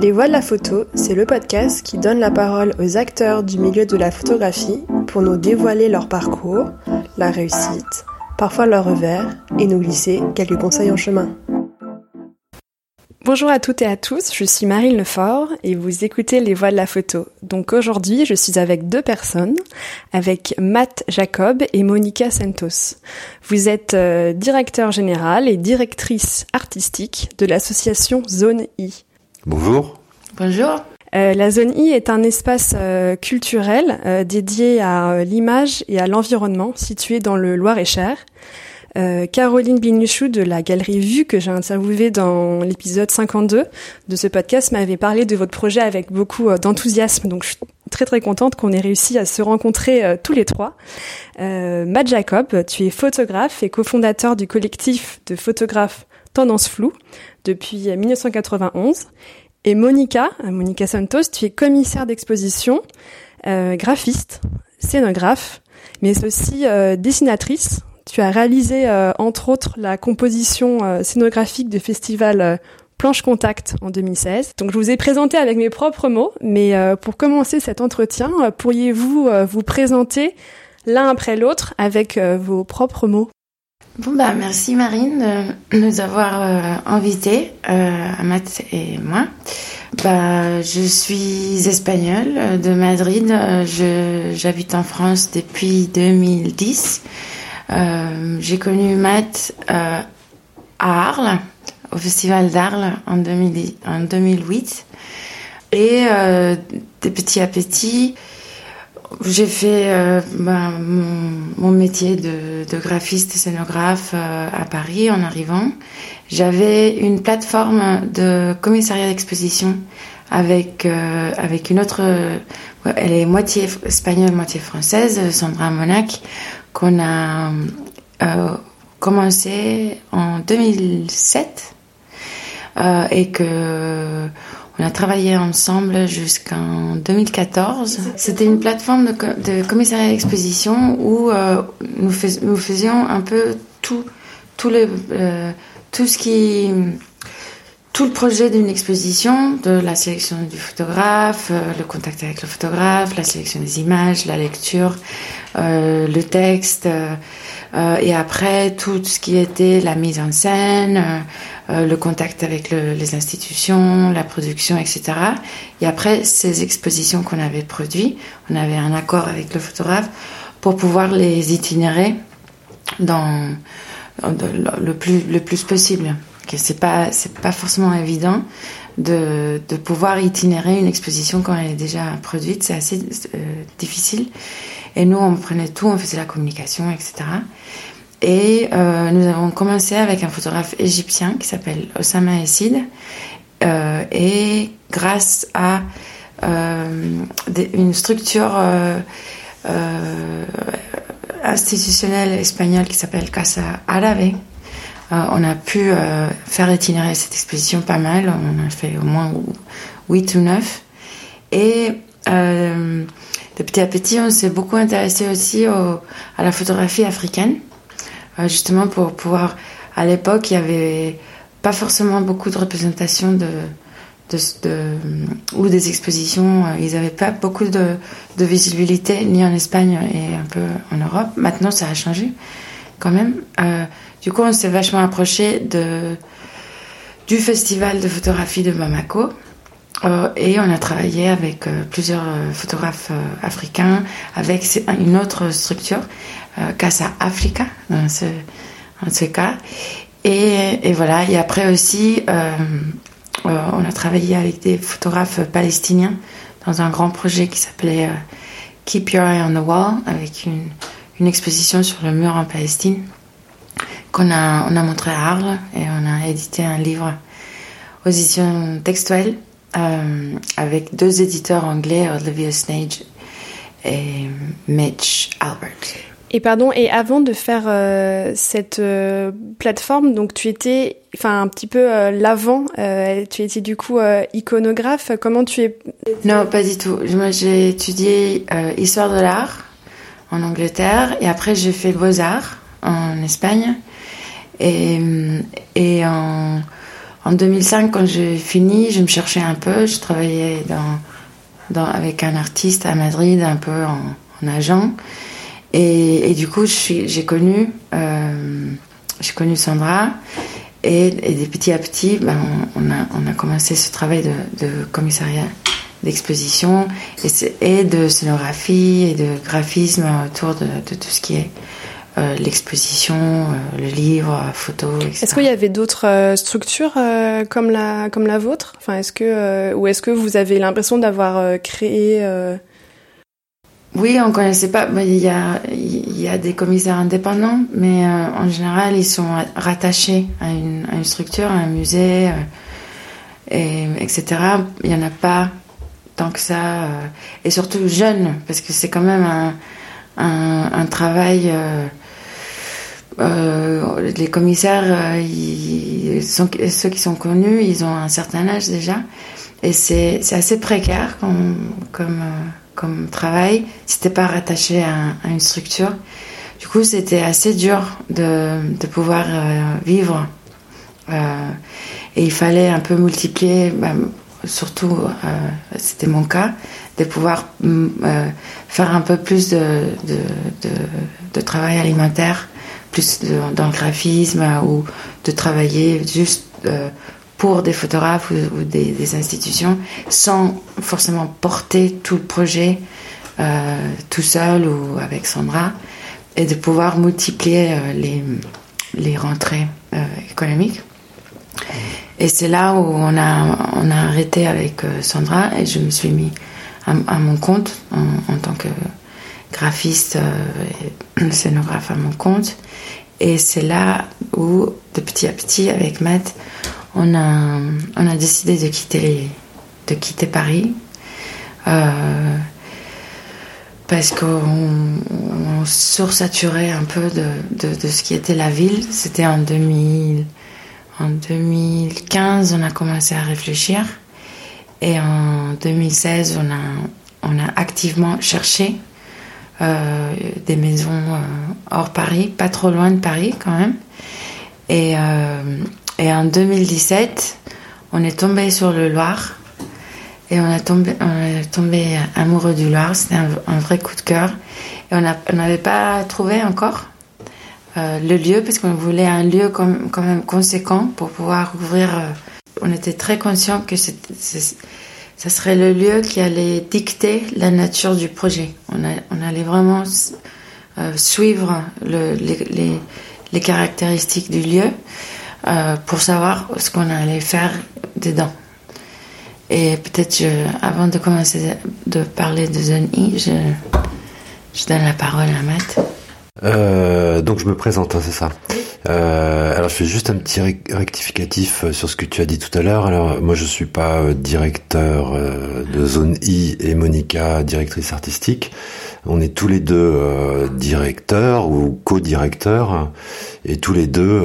Les Voix de la photo, c'est le podcast qui donne la parole aux acteurs du milieu de la photographie pour nous dévoiler leur parcours, la réussite, parfois leur revers, et nous glisser quelques conseils en chemin. Bonjour à toutes et à tous, je suis Marine Lefort et vous écoutez Les Voix de la photo. Donc aujourd'hui, je suis avec deux personnes, avec Matt Jacob et Monica Santos. Vous êtes euh, directeur général et directrice artistique de l'association Zone I. Bonjour. Bonjour. Euh, la zone I est un espace euh, culturel dédié à l'image et à l'environnement situé dans le Loir-et-Cher. Euh, Caroline Binuchou de la galerie Vue que j'ai interviewée dans l'épisode 52 de ce podcast m'avait parlé de votre projet avec beaucoup euh, d'enthousiasme. Donc je suis très très contente qu'on ait réussi à se rencontrer euh, tous les trois. Matt Jacob, tu es photographe et cofondateur du collectif de photographes Tendance Floue depuis 1991. Et Monica, Monica Santos, tu es commissaire d'exposition, graphiste, scénographe, mais aussi dessinatrice tu as réalisé, euh, entre autres, la composition euh, scénographique du festival euh, Planche Contact en 2016. Donc je vous ai présenté avec mes propres mots, mais pour commencer cet entretien, pourriez-vous vous présenter l'un après l'autre avec vos propres mots? Bon bah merci Marine de nous avoir invités, Matt et moi. Bah je suis espagnole de Madrid. J'habite en France depuis 2010. Euh, j'ai connu Matt euh, à Arles, au Festival d'Arles en, 2008. Et euh, de petit à petit, j'ai fait bah, mon, métier de, de, graphiste scénographe à Paris en arrivant. J'avais une plateforme de commissariat d'exposition avec avec une autre, elle est moitié espagnole, moitié française, Sandra Monac, qu'on a euh, commencé en 2007 euh, et que on a travaillé ensemble jusqu'en 2014. C'était une plateforme de, commissariat d'exposition où euh, nous, faisions un peu tout, tout, le, tout ce qui tout le projet d'une exposition, de la sélection du photographe, euh, le contact avec le photographe, la sélection des images, la lecture, euh, le texte, euh, et après tout ce qui était la mise en scène, le contact avec les institutions, la production, etc. Et après ces expositions qu'on avait produites, on avait un accord avec le photographe pour pouvoir les itinérer dans, le plus le plus possible c'est pas pas forcément évident de, de, pouvoir itinérer une exposition quand elle est déjà produite. C'est assez euh, difficile. Et nous, on prenait tout, on faisait la communication, etc. Et euh, nous avons commencé avec un photographe égyptien qui s'appelle Osama Essid. Euh, et grâce à une structure institutionnelle espagnole qui s'appelle Casa Árabe, euh, on a pu euh, faire itinérer cette exposition pas mal. On a fait au moins 8 ou 9. Et euh, de petit à petit, on s'est beaucoup intéressé aussi à la photographie africaine, justement pour pouvoir. À l'époque, il y avait pas forcément beaucoup de représentations de, ou des expositions. Ils n'avaient pas beaucoup de, visibilité, ni en Espagne et un peu en Europe. Maintenant, ça a changé quand même. Du coup, on s'est vachement approché de, du festival de photographie de Bamako. Euh, et on a travaillé avec euh, plusieurs euh, photographes africains, avec une autre structure, Casa Africa, dans ce, cas. Et, voilà, et après aussi, on a travaillé avec des photographes palestiniens dans un grand projet qui s'appelait Keep Your Eye on the Wall, avec une, une exposition sur le mur en Palestine qu'on a, on a montré à Arles et on a édité un livre aux éditions textuelles euh, avec deux éditeurs anglais, Olivia Snage et Mitch Albert. Et pardon, et avant de faire euh, cette euh, plateforme, donc tu étais, enfin un petit peu l'avant, tu étais du coup iconographe. Comment tu es? Non, pas du tout. Moi, j'ai étudié histoire de l'art en Angleterre et après j'ai fait beaux arts en Espagne. Et, et en, en 2005, quand j'ai fini, je me cherchais un peu. Je travaillais avec un artiste à Madrid, un peu en, en agent. Et, du coup, j'ai connu, euh, connu Sandra. Et, et de petit à petit, ben, on, a, commencé ce travail de, commissariat d'exposition et, de scénographie et de graphisme autour de tout ce qui est euh, l'exposition, euh, le livre, photo, etc. Est-ce qu'il y avait d'autres euh, structures comme la comme la vôtre? Enfin, est-ce que ou est-ce que vous avez l'impression d'avoir créé Oui, on connaissait pas. Il y a il y a des commissaires indépendants, mais en général ils sont rattachés à une, à une structure, à un musée, et etc. Il y en a pas tant que ça, et surtout jeunes, parce que c'est quand même un un, un travail les commissaires, euh, ceux qui sont connus, ils ont un certain âge déjà. Et c'est assez précaire comme, comme, euh, comme travail. C'était pas rattaché à, une structure. Du coup, c'était assez dur de, pouvoir euh, vivre. Euh, et il fallait un peu multiplier, bah, surtout, c'était mon cas, de pouvoir faire un peu plus de travail alimentaire plus dans le graphisme ou de travailler juste euh, pour des photographes ou, des, institutions sans forcément porter tout le projet euh, tout seul ou avec Sandra et de pouvoir multiplier euh, les, les rentrées euh, économiques. Et c'est là où on a, on a arrêté avec euh, Sandra et je me suis mis à, à mon compte en, en tant que graphiste et scénographe à mon compte. Et c'est là où, de petit à petit, avec Matt, on a, on a décidé de quitter, de quitter Paris. Euh, parce qu'on on sursaturait un peu de, de, de, ce qui était la ville. C'était en 2000, en 2015, on a commencé à réfléchir. Et en 2016, on a, on a activement cherché euh, des maisons euh, hors Paris, pas trop loin de Paris quand même. Et, euh, en 2017, on est tombé sur le Loir et on a tombé, on est tombé amoureux du Loir. C'était un, vrai coup de cœur. Et on n'avait pas trouvé encore le lieu parce qu'on voulait un lieu quand même conséquent pour pouvoir ouvrir. On était très conscient que c'était ça serait le lieu qui allait dicter la nature du projet. On, allait vraiment euh, suivre le, les, caractéristiques du lieu euh, pour savoir ce qu'on allait faire dedans. Et peut-être, avant de commencer de parler de Zone I, je donne la parole à Matt. Euh, donc je me présente, hein, c'est ça. Euh, alors je fais juste un petit rectificatif euh, sur ce que tu as dit tout à l'heure. Alors moi je suis pas euh, directeur de zone I et Monica directrice artistique. On est tous les deux directeurs ou co-directeurs et tous les deux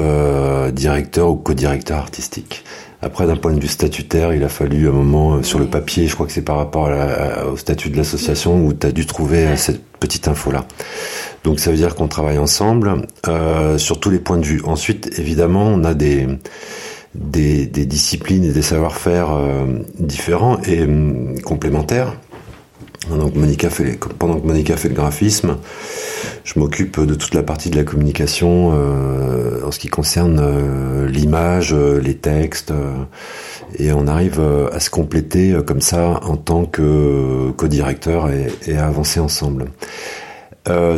directeurs ou co-directeurs artistiques. Après, d'un point de vue statutaire, il a fallu un moment sur le papier, je crois que c'est par rapport à la, au statut de l'association où tu as dû trouver cette petite info-là. Donc ça veut dire qu'on travaille ensemble euh, sur tous les points de vue. Ensuite, évidemment, on a des, des, des disciplines et des savoir-faire euh, différents et euh, complémentaires. Donc Monica fait, pendant que Monica fait le graphisme, je m'occupe de toute la partie de la communication euh, en ce qui concerne euh, l'image, euh, les textes, et on arrive à se compléter comme ça en tant que co-directeur et, à avancer ensemble.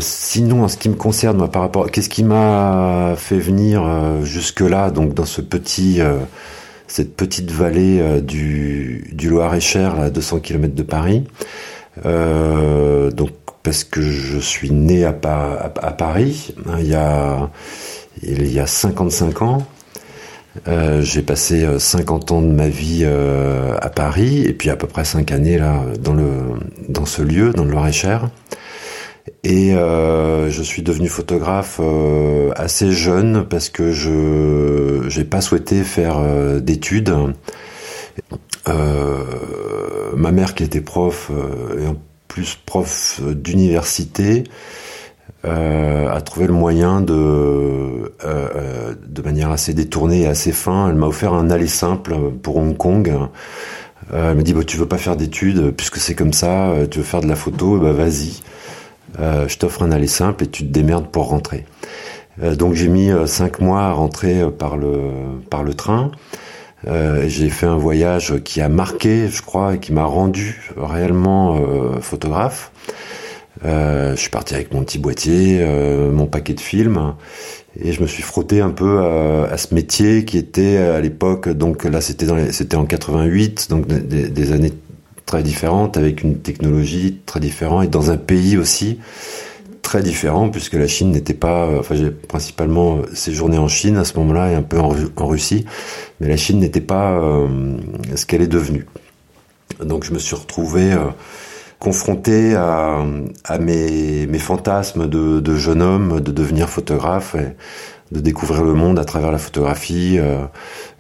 Sinon, en ce qui me concerne, moi, par rapport, qu'est-ce qui m'a fait venir jusque-là, donc dans ce petit, cette petite vallée du, du Loir-et-Cher, à 200 km de Paris. Donc, parce que je suis né à, Paris, hein, il y a, il y a 55 ans. Euh, j'ai passé 50 ans de ma vie euh, à Paris et puis à peu près 5 années là dans le dans ce lieu dans le Loir-et-Cher. Et euh, je suis devenu photographe euh, assez jeune parce que je j'ai pas souhaité faire euh, d'études. Euh, ma mère qui était prof et en plus prof d'université a trouvé le moyen de, de manière assez détournée et assez fin, elle m'a offert un aller simple pour Hong Kong. elle m'a dit bah, tu veux pas faire d'études puisque c'est comme ça, tu veux faire de la photo, bah vas-y. je t'offre un aller simple et tu te démerdes pour rentrer. donc j'ai mis cinq mois à rentrer par le par le train. Euh, j'ai fait un voyage qui a marqué, je crois, et qui m'a rendu réellement euh, photographe. Euh, je suis parti avec mon petit boîtier, euh, mon paquet de films, et je me suis frotté un peu à, à ce métier qui était à l'époque. Donc là, c'était c'était en 88, donc des, des, années très différentes, avec une technologie très différente et dans un pays aussi très différent puisque la Chine n'était pas. Euh, enfin, j'ai principalement séjourné en Chine à ce moment-là et un peu en, Russie, mais la Chine n'était pas euh, ce qu'elle est devenue. Donc, je me suis retrouvé euh, confronté à, mes, mes, fantasmes de, jeune homme, de devenir photographe. Et, de découvrir le monde à travers la photographie euh,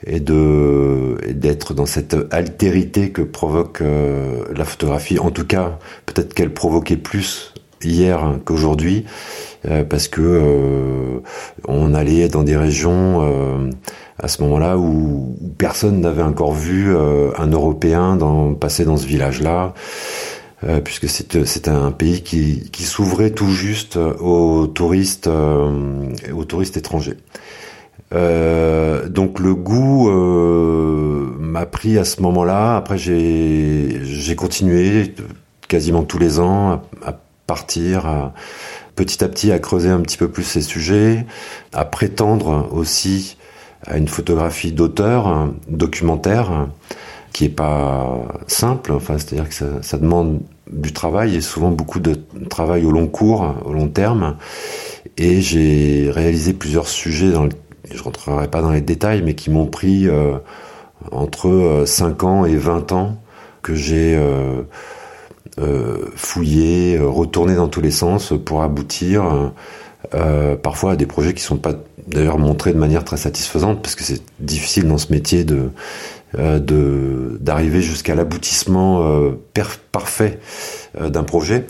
et de d'être dans cette altérité que provoque euh, la photographie. En tout cas, peut-être qu'elle provoquait plus hier qu'aujourd'hui euh, parce que euh, on allait dans des régions euh, à ce moment-là où, personne n'avait encore vu un Européen passer dans ce village-là. puisque c'est un pays qui, s'ouvrait tout juste aux touristes aux touristes étrangers. donc le goût m'a pris à ce moment-là. Après j'ai continué quasiment tous les ans à partir à, petit à petit à creuser un petit peu plus ces sujets, à prétendre aussi à une photographie d'auteur, documentaire, qui est pas simple. Enfin, c'est-à-dire que ça, demande du travail et souvent beaucoup de travail au long cours, au long terme. Et j'ai réalisé plusieurs sujets dans le, je rentrerai pas dans les détails, mais qui m'ont pris euh, entre 5 ans et 20 ans que j'ai euh, euh, fouiller, euh, retourner dans tous les sens pour aboutir euh, parfois à des projets qui sont pas d'ailleurs montrés de manière très satisfaisante parce que c'est difficile dans ce métier de d'arriver jusqu'à l'aboutissement parfait d'un projet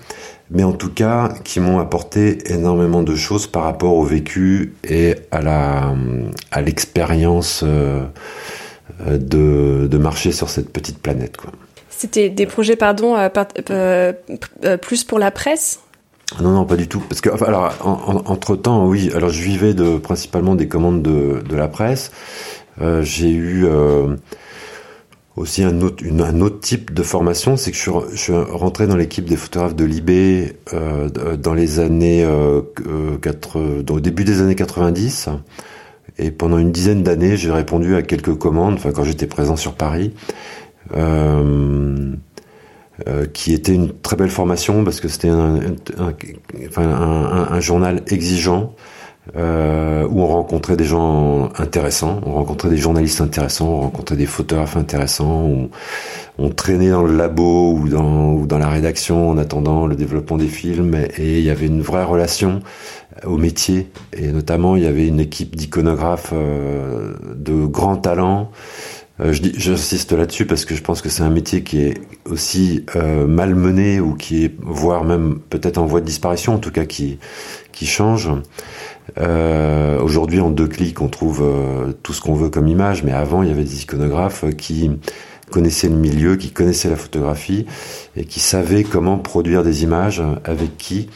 mais en tout cas qui m'ont apporté énormément de choses par rapport au vécu et à la à l'expérience de, de marcher sur cette petite planète quoi. C'était des projets, pardon, euh, euh, euh, plus pour la presse? Non, non, pas du tout. Parce que, alors, entre temps, oui. Alors, je vivais de principalement des commandes de, de la presse. j'ai eu aussi un autre, une, un autre type de formation, c'est que je suis, je suis, rentré dans l'équipe des photographes de Libé dans les années euh, 4, au début des années 90. Et pendant une dizaine d'années, j'ai répondu à quelques commandes. Enfin, quand j'étais présent sur Paris. Euh, euh, qui était une très belle formation parce que c'était un, un, journal exigeant euh, où on rencontrait des gens intéressants, on rencontrait des journalistes intéressants, on rencontrait des photographes intéressants, on, on traînait dans le labo ou dans, la rédaction en attendant le développement des films et il y avait une vraie relation au métier. Et notamment il y avait une équipe d'iconographes de grands talents euh, J'insiste là-dessus parce que je pense que c'est un métier qui est aussi euh, mal mené ou qui est, voire même peut-être en voie de disparition, en tout cas qui, qui change. Euh, Aujourd'hui, en deux clics, on trouve euh, tout ce qu'on veut comme image, mais avant, il y avait des iconographes qui connaissaient le milieu, qui connaissaient la photographie et qui savaient comment produire des images, avec qui,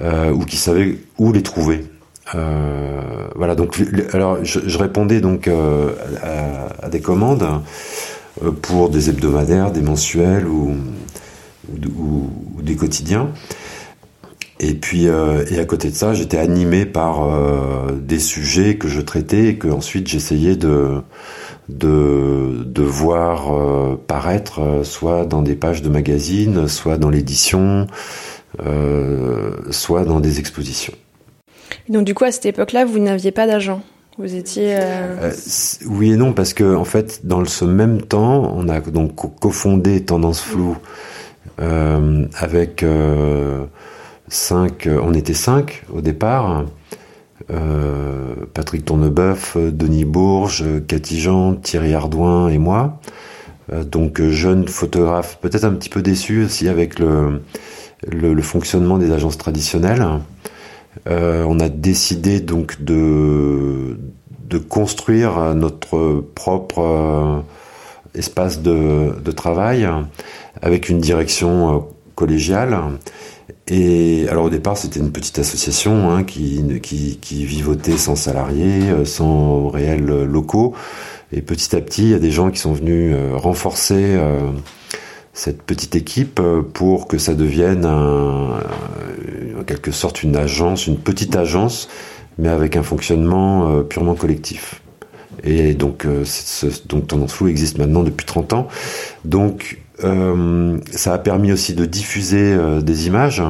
euh, ou qui savaient où les trouver. Euh, voilà, donc alors je, je répondais donc euh, à, à, des commandes euh, pour des hebdomadaires, des mensuels ou, ou, ou des quotidiens. Et puis euh, et à côté de ça, j'étais animé par euh, des sujets que je traitais et que ensuite j'essayais de de, de voir euh, paraître soit dans des pages de magazines, soit dans l'édition, soit dans des expositions donc du coup, à cette époque-là, vous n'aviez pas d'agent vous étiez. Euh... Euh, oui et non parce que en fait, dans ce même temps, on a donc cofondé Tendance Floue euh, avec euh, cinq. On était cinq au départ. Patrick Tournebeuf, Denis Bourges, Cathy Jean, Thierry Ardouin et moi. Donc jeune photographe, peut-être un petit peu déçu aussi avec le fonctionnement des agences traditionnelles. On a décidé donc de, de construire notre propre espace de, travail avec une direction collégiale. Et alors au départ, c'était une petite association hein, qui, qui, qui, vivotait sans salariés, sans réels locaux. Et petit à petit, il y a des gens qui sont venus renforcer cette petite équipe euh, pour que ça devienne un, euh, en quelque sorte une agence, une petite agence, mais avec un fonctionnement euh, purement collectif. Et donc, donc Tendance Flou existe maintenant depuis 30 ans. Donc, ça a permis aussi de diffuser des images.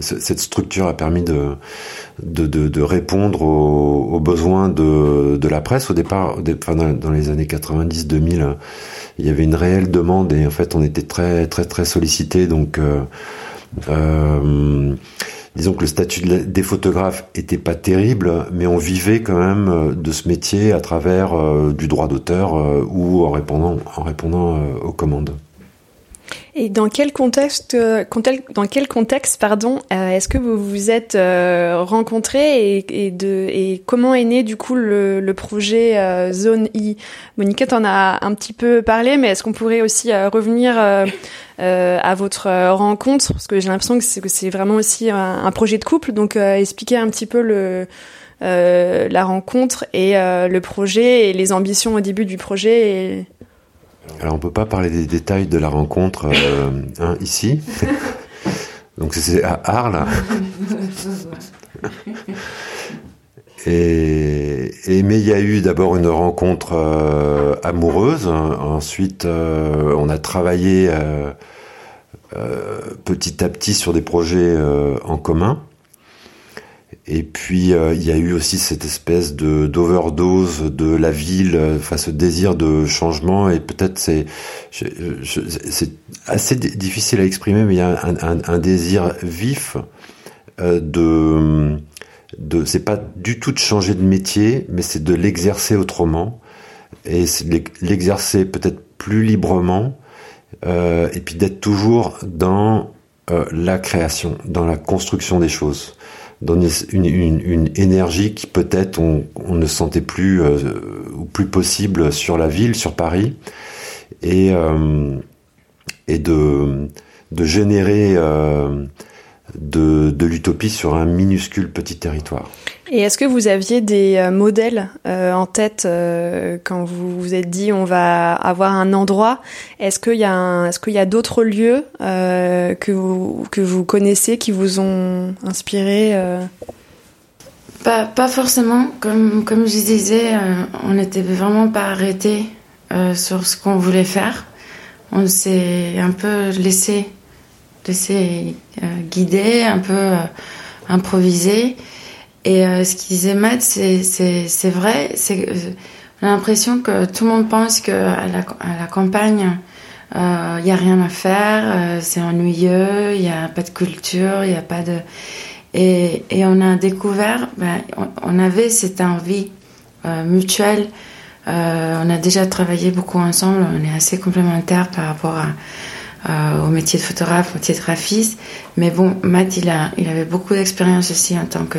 Cette structure a permis de, répondre aux, besoins de, la presse. Au départ, au départ dans les années 90-2000, il y avait une réelle demande et en fait on était très très très sollicité donc euh, euh, disons que le statut des photographes était pas terrible mais on vivait quand même euh, de ce métier à travers du droit d'auteur ou en répondant en répondant aux commandes. Et dans quel contexte, euh, dans quel contexte, pardon, euh, est-ce que vous vous êtes euh, rencontrés et, et, de, et comment est né du coup le, le projet Zone I? Monica t'en a un petit peu parlé, mais est-ce qu'on pourrait aussi revenir à votre rencontre? Parce que j'ai l'impression que c'est, que c'est vraiment aussi un, projet de couple, donc expliquer un petit peu le la rencontre et le projet et les ambitions au début du projet. Et... Alors on peut pas parler des détails de la rencontre euh, hein, ici. Donc c'est à Arles. Et, et, mais il y a eu d'abord une rencontre euh, amoureuse. Ensuite, euh, on a travaillé petit à petit sur des projets en commun. Et puis euh, il y a eu aussi cette espèce de d'overdose de la ville face au désir de changement. Et peut-être c'est c'est assez difficile à exprimer mais il y a un, désir vif euh, de de c'est pas du tout de changer de métier mais c'est de l'exercer autrement. Et c'est l'exercer peut-être plus librement euh, et puis d'être toujours dans euh, la création dans la construction des choses donner une, énergie qui peut-être on, on, ne sentait plus euh, ou plus possible sur la ville, sur Paris, et, euh, et de, de générer euh, de, de l'utopie sur un minuscule petit territoire. Et est-ce que vous aviez des euh, modèles euh, en tête euh, quand vous vous êtes dit on va avoir un endroit? Est-ce qu'il y a est-ce qu'il y a d'autres lieux euh, que vous que vous connaissez qui vous ont inspiré pas, pas forcément. Comme comme je disais, on n'était vraiment pas arrêté sur ce qu'on voulait faire. On s'est un peu laissé laissé guider, un peu improviser. Et euh, ce qu'il disait Matt, c'est vrai. C'est euh, on a l'impression que tout le monde pense que à la, à la campagne, il euh, n'y a rien à faire, euh, c'est ennuyeux, il n'y a pas de culture, il n'y a pas de. Et, et on a découvert, ben, on, avait cette envie euh, mutuelle. on a déjà travaillé beaucoup ensemble, on est assez complémentaires par rapport à, au métier de photographe, au métier de graphiste. Mais bon, Matt, il, a, il avait beaucoup d'expérience aussi en tant que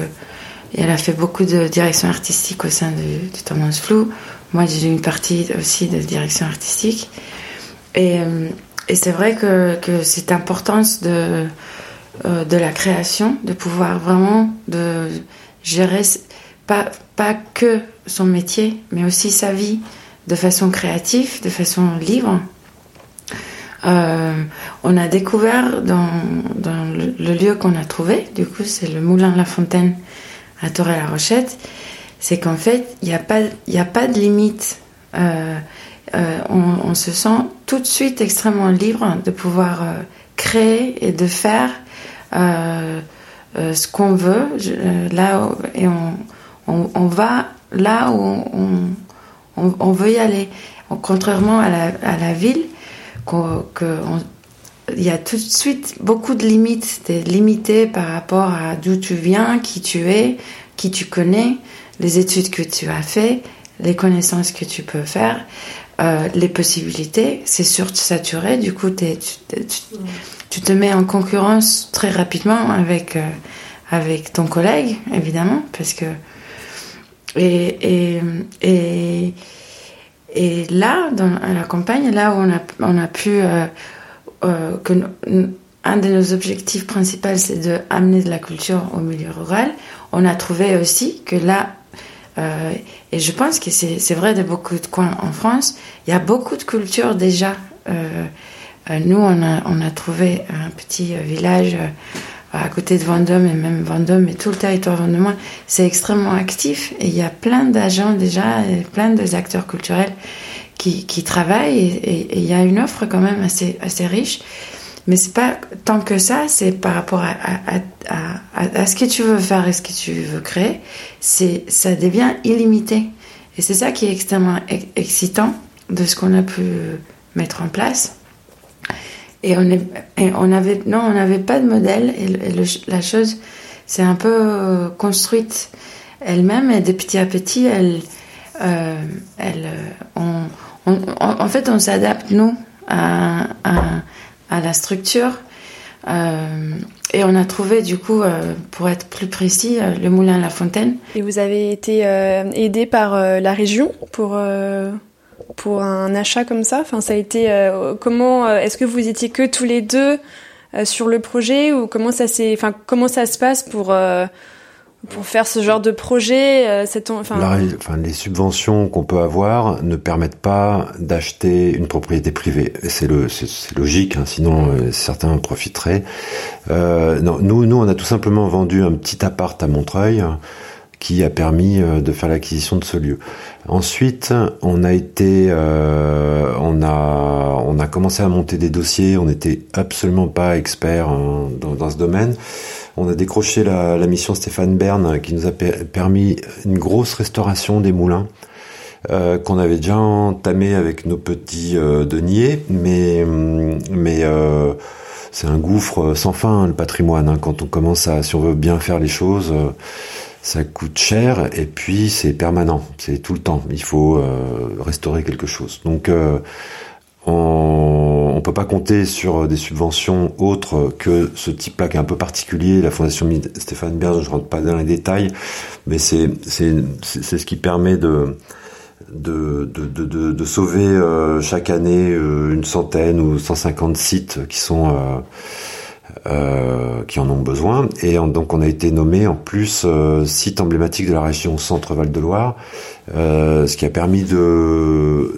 elle a fait beaucoup de direction artistique au sein du, du Tendance Flou. Moi, j'ai une partie aussi de direction artistique. Et, euh, et c'est vrai que, que cette importance de, euh, de la création, de pouvoir vraiment de gérer pas, pas que son métier, mais aussi sa vie de façon créative, de façon libre. Euh, on a découvert dans, le, lieu qu'on a trouvé, du coup c'est le Moulin la Fontaine à la rochette c'est qu'en fait, il n'y a, pas, a pas de limite. Euh, euh, on, se sent tout de suite extrêmement libre de pouvoir créer et de faire ce qu'on veut là où, et on, on, va là où on, veut y aller. Contrairement à la ville, que il y a tout de suite beaucoup de limites. Tu es par rapport à d'où tu viens, qui tu es, qui tu connais, les études que tu as fait, les connaissances que tu peux faire, euh, les possibilités. C'est sursaturé, du coup, tu tu te mets en concurrence très rapidement avec, avec ton collègue, évidemment, parce que. Et, et, et là, dans à la campagne, là où on a, on a pu. que un de nos objectifs principaux, c'est de amener de la culture au milieu rural. On a trouvé aussi que là, euh, et je pense que c'est vrai de beaucoup de coins en France, il y a beaucoup de culture déjà. Euh, euh nous, on a, on a trouvé un petit euh, village euh, à côté de Vendôme, et même Vendôme et tout le territoire vendômois, c'est extrêmement actif. Et il y a plein d'agents déjà, et plein d'acteurs culturels qui, qui travaillent, et, il y a une offre quand même assez, assez riche. Mais c'est pas tant que ça, c'est par rapport à, à, à, ce que tu veux faire et ce que tu veux créer, c'est ça devient illimité. Et c'est ça qui est extrêmement excitant de ce qu'on a pu mettre en place. Et on, est, on avait non, on n'avait pas de modèle et, la chose s'est un peu euh, construite elle-même et de petit à petit, elle, euh, elle, on, en fait, on s'adapte nous à, à à la structure. Euh, et on a trouvé, du coup, euh, pour être plus précis, euh, le moulin La Fontaine. Et vous avez été aidé par la région pour, pour un achat comme ça Enfin, ça a été comment Est-ce que vous étiez que tous les deux sur le projet ou comment ça s'est Enfin, comment ça se passe pour pour faire ce genre de projet euh, enfin... les subventions qu'on peut avoir ne permettent pas d'acheter une propriété privée. C'est le, c'est logique, hein, sinon euh, certains en profiteraient. Euh, non, nous, nous, on a tout simplement vendu un petit appart à Montreuil qui a permis euh, de faire l'acquisition de ce lieu. Ensuite, on a été, euh, on a, on a commencé à monter des dossiers. On n'était absolument pas expert dans, dans, ce domaine. On a décroché la, mission Stéphane Bern qui nous a permis une grosse restauration des moulins. Euh, qu'on avait déjà entamé avec nos petits deniers, mais mais c'est un gouffre sans fin le patrimoine. Hein, quand on commence à, si on veut bien faire les choses, ça coûte cher et puis c'est permanent, c'est tout le temps. Il faut euh, restaurer quelque chose. Donc euh, on, on peut pas compter sur des subventions autres que ce type-là qui est un peu particulier. La fondation Stéphane Berge, je rentre pas dans les détails, mais c'est ce qui permet de de, de, de, de sauver euh, chaque année une centaine ou 150 sites qui sont euh, qui en ont besoin. Et donc on a été nommé en plus euh, site emblématique de la région Centre-Val de Loire, euh, ce qui a permis de,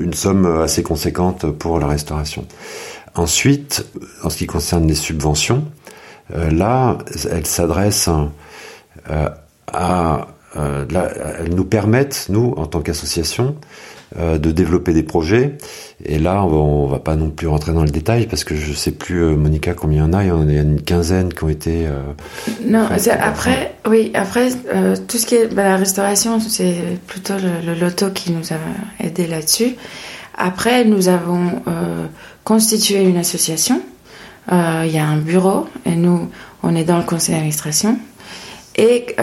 une somme assez conséquente pour la restauration. Ensuite, en ce qui concerne les subventions, là, elles s'adressent à, elles nous permettent, nous, en tant qu'association, euh, de développer des projets. Et là, on va, va pas non plus rentrer dans le détail parce que je sais plus, euh, Monica, combien il y en a. Il y en a une quinzaine qui ont été. Euh, non, après, oui, après tout ce qui est bah, la restauration, c'est plutôt le, loto qui nous a aidé là-dessus. Après, nous avons constitué une association. Il y a un bureau et nous, on est dans le conseil d'administration. Et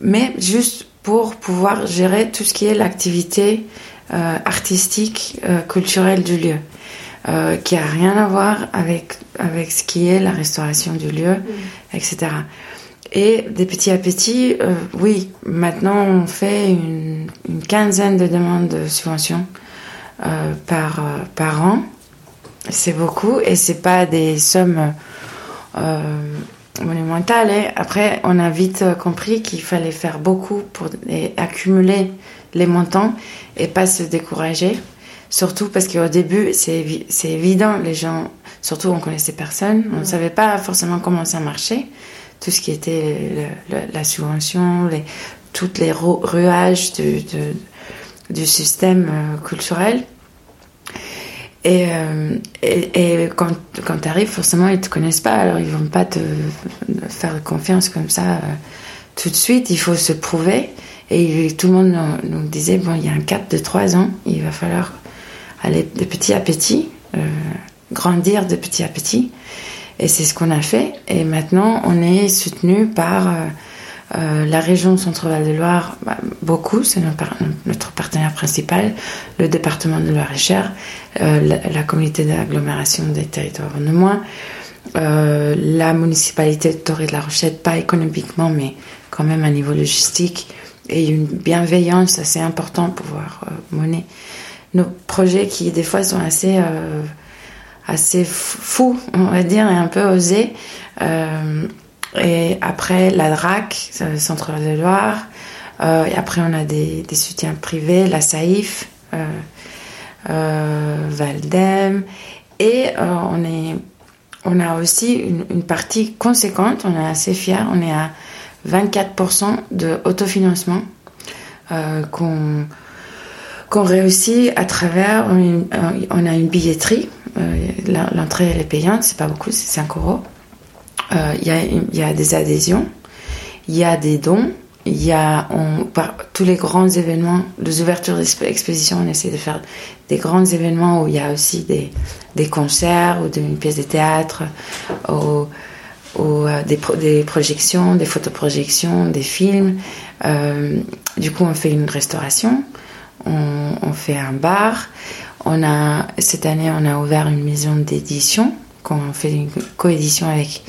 mais juste pour pouvoir gérer tout ce qui est l'activité euh, artistique, euh, culturel du lieu, euh, qui a rien à voir avec avec ce qui est la restauration du lieu, mm. etc. Et des petits à petits, oui, maintenant on fait une, une, quinzaine de demandes de subventions par par an. C'est beaucoup et c'est pas des sommes monumentales. Hein. Après, on a vite compris qu'il fallait faire beaucoup pour accumuler les montants et pas se décourager. Surtout parce qu'au début, c'est évident, les gens, surtout on connaissait personne, on ne savait pas forcément comment ça marchait, tout ce qui était la subvention, les, toutes les ruages du, du système euh, culturel. Et, euh, et, et, quand, quand tu arrives, forcément, ils te connaissent pas, alors ils vont pas te faire confiance comme ça euh, tout de suite. Il faut se prouver. Et tout le monde nous, disait, bon, il y a un cap de trois ans, il va falloir aller de petit à petit, euh, grandir de petit à petit. Et c'est ce qu'on a fait. Et maintenant, on est soutenu par euh, la région Centre-Val de Loire, bah, beaucoup, c'est notre, partenaire principal, le département de Loire-et-Cher, la, communauté d'agglomération des territoires de moins, la municipalité de Torre de la Rochette, pas économiquement, mais quand même à niveau logistique, et une bienveillance assez importante pour pouvoir mener nos projets qui des fois sont assez assez fous, on va dire, et un peu osés. Euh, et après, la DRAC, le Centre de Loire. Euh, et après, on a des, des, soutiens privés, la SAIF, euh, euh Valdem. Et on, est, on a aussi une, une, partie conséquente, on est assez fiers, on est à 24% de autofinancement qu'on qu'on réussit à travers, on a une billetterie, l'entrée elle est payante, c'est pas beaucoup, c'est 5 euros. Euh, il y, a, des adhésions, il y a des dons, il y a on, par, tous les grands événements, les ouvertures d'exposition, on essaie de faire des grands événements où il y a aussi des, des concerts ou des pièces de théâtre, euh, des, projections, des photoprojections, des films. Euh, du coup, on fait une restauration, on, fait un bar. On a, cette année, on a ouvert une maison d'édition, qu'on fait une coédition avec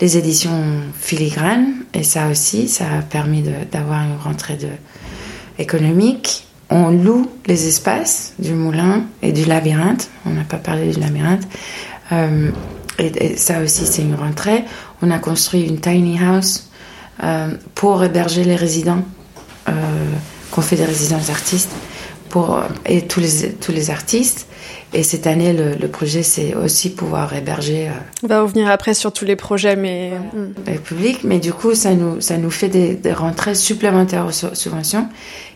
les éditions filigranes. Et ça aussi, ça a permis d'avoir une rentrée de, économique. On loue les espaces du moulin et du labyrinthe. On n'a pas parlé du labyrinthe. Euh, et, ça aussi, c'est une rentrée. On a construit une tiny house euh, pour héberger les résidents, euh, qu'on fait des résidences artistes, pour, et tous les, tous les artistes. Et cette année, le, projet, c'est aussi pouvoir héberger. Euh, On va revenir après sur tous les projets, mais. Le public, mais du coup, ça nous, ça nous fait des, rentrées supplémentaires aux subventions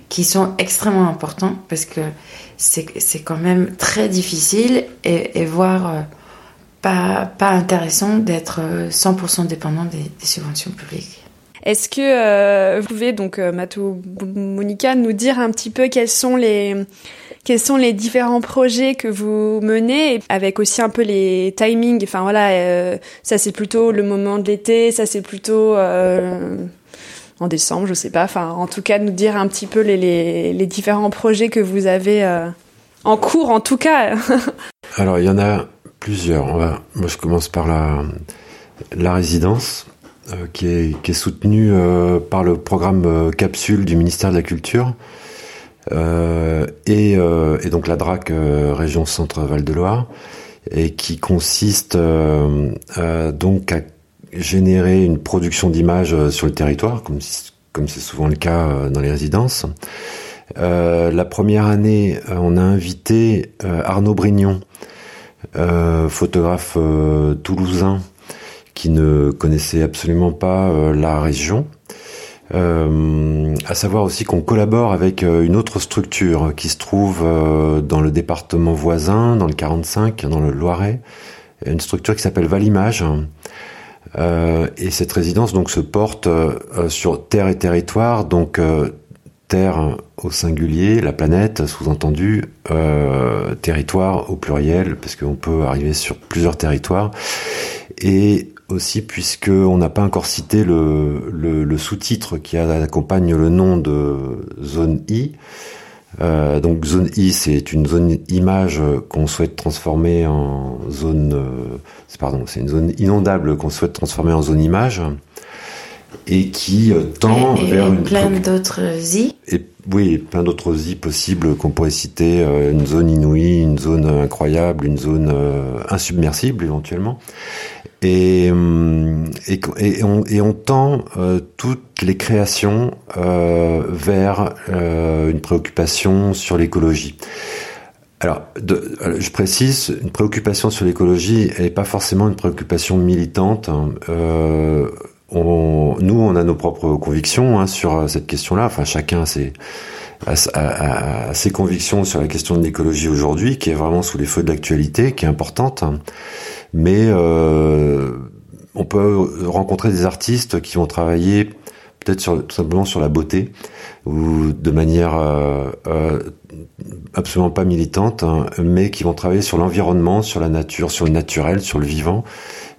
qui sont extrêmement importantes parce que c'est quand même très difficile et, euh, pas, pas intéressant d'être 100% euh, dépendant des, des subventions publiques. Est-ce que vous pouvez donc Matou Monica nous dire un petit peu quels sont les quels sont les différents projets que vous menez, avec aussi un peu les timings? Enfin voilà, euh, ça c'est plutôt le moment de l'été, ça c'est plutôt euh, en décembre, je sais pas. Enfin, en tout cas, nous dire un petit peu les, les, les différents projets que vous avez euh, en cours, en tout cas. Alors, il y en a plusieurs. Moi, je commence par la, résidence. qui, est, qui est soutenue par le programme Capsule du ministère de la Culture, euh, et, euh, donc la DRAC euh, région Centre Val de Loire, et qui consiste donc à générer une production d'images sur le territoire, comme c'est souvent le cas dans les résidences. Euh, la première année, on a invité Arnaud Brignon, euh, photographe toulousain, qui ne connaissait absolument pas la région, euh, à savoir aussi qu'on collabore avec euh, une autre structure qui se trouve euh, dans le département voisin, dans le 45, dans le Loiret, une structure qui s'appelle Valimage. Euh, et cette résidence donc se porte sur terre et territoire, donc terre au singulier, la planète sous-entendu, territoire au pluriel, parce qu'on peut arriver sur plusieurs territoires. Et aussi puisqu'on n'a pas encore cité le, le, sous-titre qui accompagne le nom de zone I. Euh, donc zone I, c'est une zone image qu'on souhaite transformer en zone, euh, pardon, c'est une zone inondable qu'on souhaite transformer en zone image et qui euh, tend vers une plein d'autres I. Et oui, plein d'autres I possibles qu'on pourrait citer, une zone inouïe, une zone incroyable, une zone insubmersible éventuellement. Et, euh, et, et, on, et on tend euh, toutes les créations euh, vers euh, une préoccupation sur l'écologie. Alors, de, je précise, une préoccupation sur l'écologie, elle n'est pas forcément une préoccupation militante. Hein. On, nous, on a nos propres convictions hein, sur cette question-là. Enfin, chacun a ses, convictions sur la question de l'écologie aujourd'hui, qui est vraiment sous les feux de l'actualité, qui est importante. Mais euh, on peut rencontrer des artistes qui vont travailler peut-être sur, tout simplement sur la beauté ou de manière euh, euh, absolument pas militante, hein, mais qui vont travailler sur l'environnement, sur la nature, sur le naturel, sur le vivant,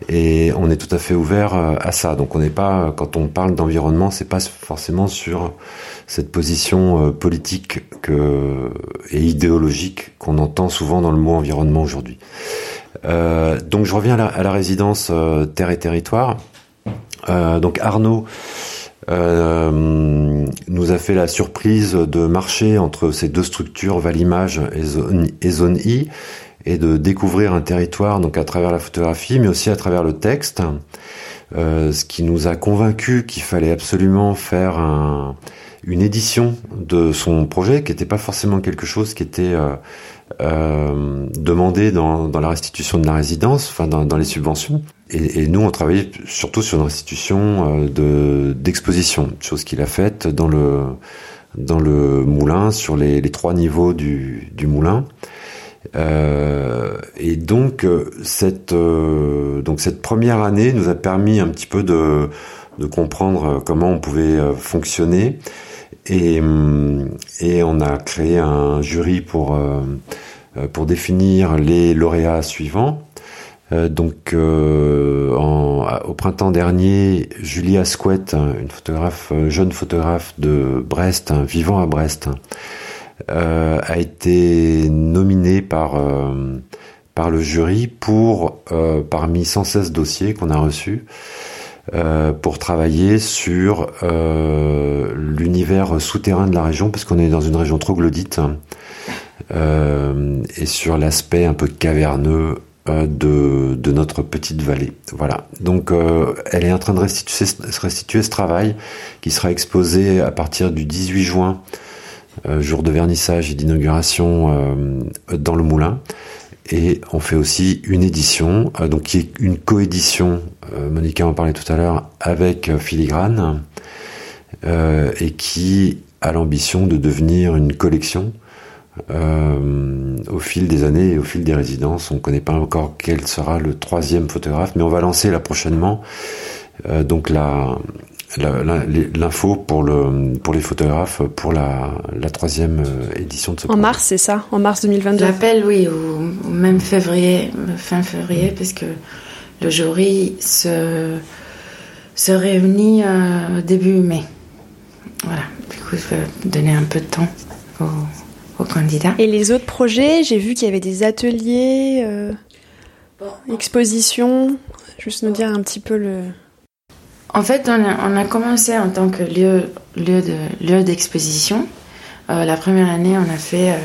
Et on est tout à fait ouvert à ça. Donc on n'est pas, quand on parle d'environnement, c'est pas forcément sur cette position politique que, et idéologique qu'on entend souvent dans le mot environnement aujourd'hui. Euh, donc je reviens à la, résidence euh, Terre et Territoire. Euh, donc Arnaud nous a fait la surprise de marcher entre ces deux structures, Valimage et Zone I, et de découvrir un territoire donc à travers la photographie, mais aussi à travers le texte. ce qui nous a convaincu qu'il fallait absolument faire un, une édition de son projet, qui n'était pas forcément quelque chose qui était euh, demandé dans, la restitution de la résidence, enfin dans, les subventions. Et, nous, on travaillait surtout sur une restitution euh, de d'exposition, chose qu'il a faite dans le moulin, sur les, trois niveaux du moulin. Euh, et donc cette euh, donc cette première année nous a permis un petit peu de de comprendre comment on pouvait fonctionner et, et on a créé un jury pour, euh, pour définir les lauréats suivants. Euh, donc, euh, en, au printemps dernier, Julie Asquette, une photographe, jeune photographe de Brest, vivant à Brest, a été nominée par par le jury pour parmi 116 dossiers qu'on a reçus euh, pour travailler sur euh, l'univers souterrain de la région, parce qu'on est dans une région troglodyte, euh, et sur l'aspect un peu caverneux euh, de, de, notre petite vallée. Voilà. Donc, euh, elle est en train de restituer, restituer ce travail qui sera exposé à partir du 18 juin, jour de vernissage et d'inauguration dans le Moulin. Et on fait aussi une édition, euh, donc qui est une coédition, euh, Monica en parlait tout à l'heure, avec euh, Filigrane, et qui a l'ambition de devenir une collection au fil des années et au fil des résidences. On ne connaît pas encore quel sera le troisième photographe, mais on va lancer là prochainement donc la, l'info pour le pour les photographes pour la, la troisième euh, édition de ce en mars c'est ça? En mars 2022 j'appelle oui au, même février fin février parce que le jury se se réunit euh, début mai. Voilà. Du coup je vais donner un peu de temps aux, aux candidats. Et les autres projets j'ai vu qu'il y avait des ateliers euh, expositions. Juste nous dire un petit peu le en fait, on a, commencé en tant que lieu, lieu, de, lieu d'exposition. Euh, la première année, on a fait euh,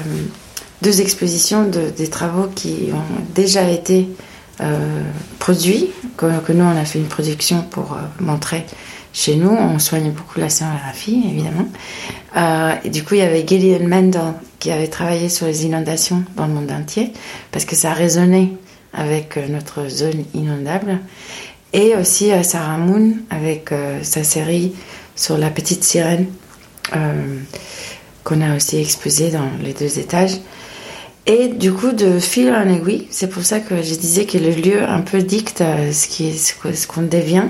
deux expositions de, des travaux qui ont déjà été euh, produits, que, nous, on a fait une production pour montrer chez nous. On soigne beaucoup la scénographie, évidemment. Et du coup, il y avait Gillian Mendel qui avait travaillé sur les inondations dans le monde entier, parce que ça résonnait avec notre zone inondable. Et aussi euh, Sarah Moon avec euh, sa série sur la petite sirène euh, qu'on a aussi exposée dans les deux étages. Et du coup, de fil en aiguille, c'est pour ça que je disais que le lieu un peu dicte ce qui ce qu'on devient,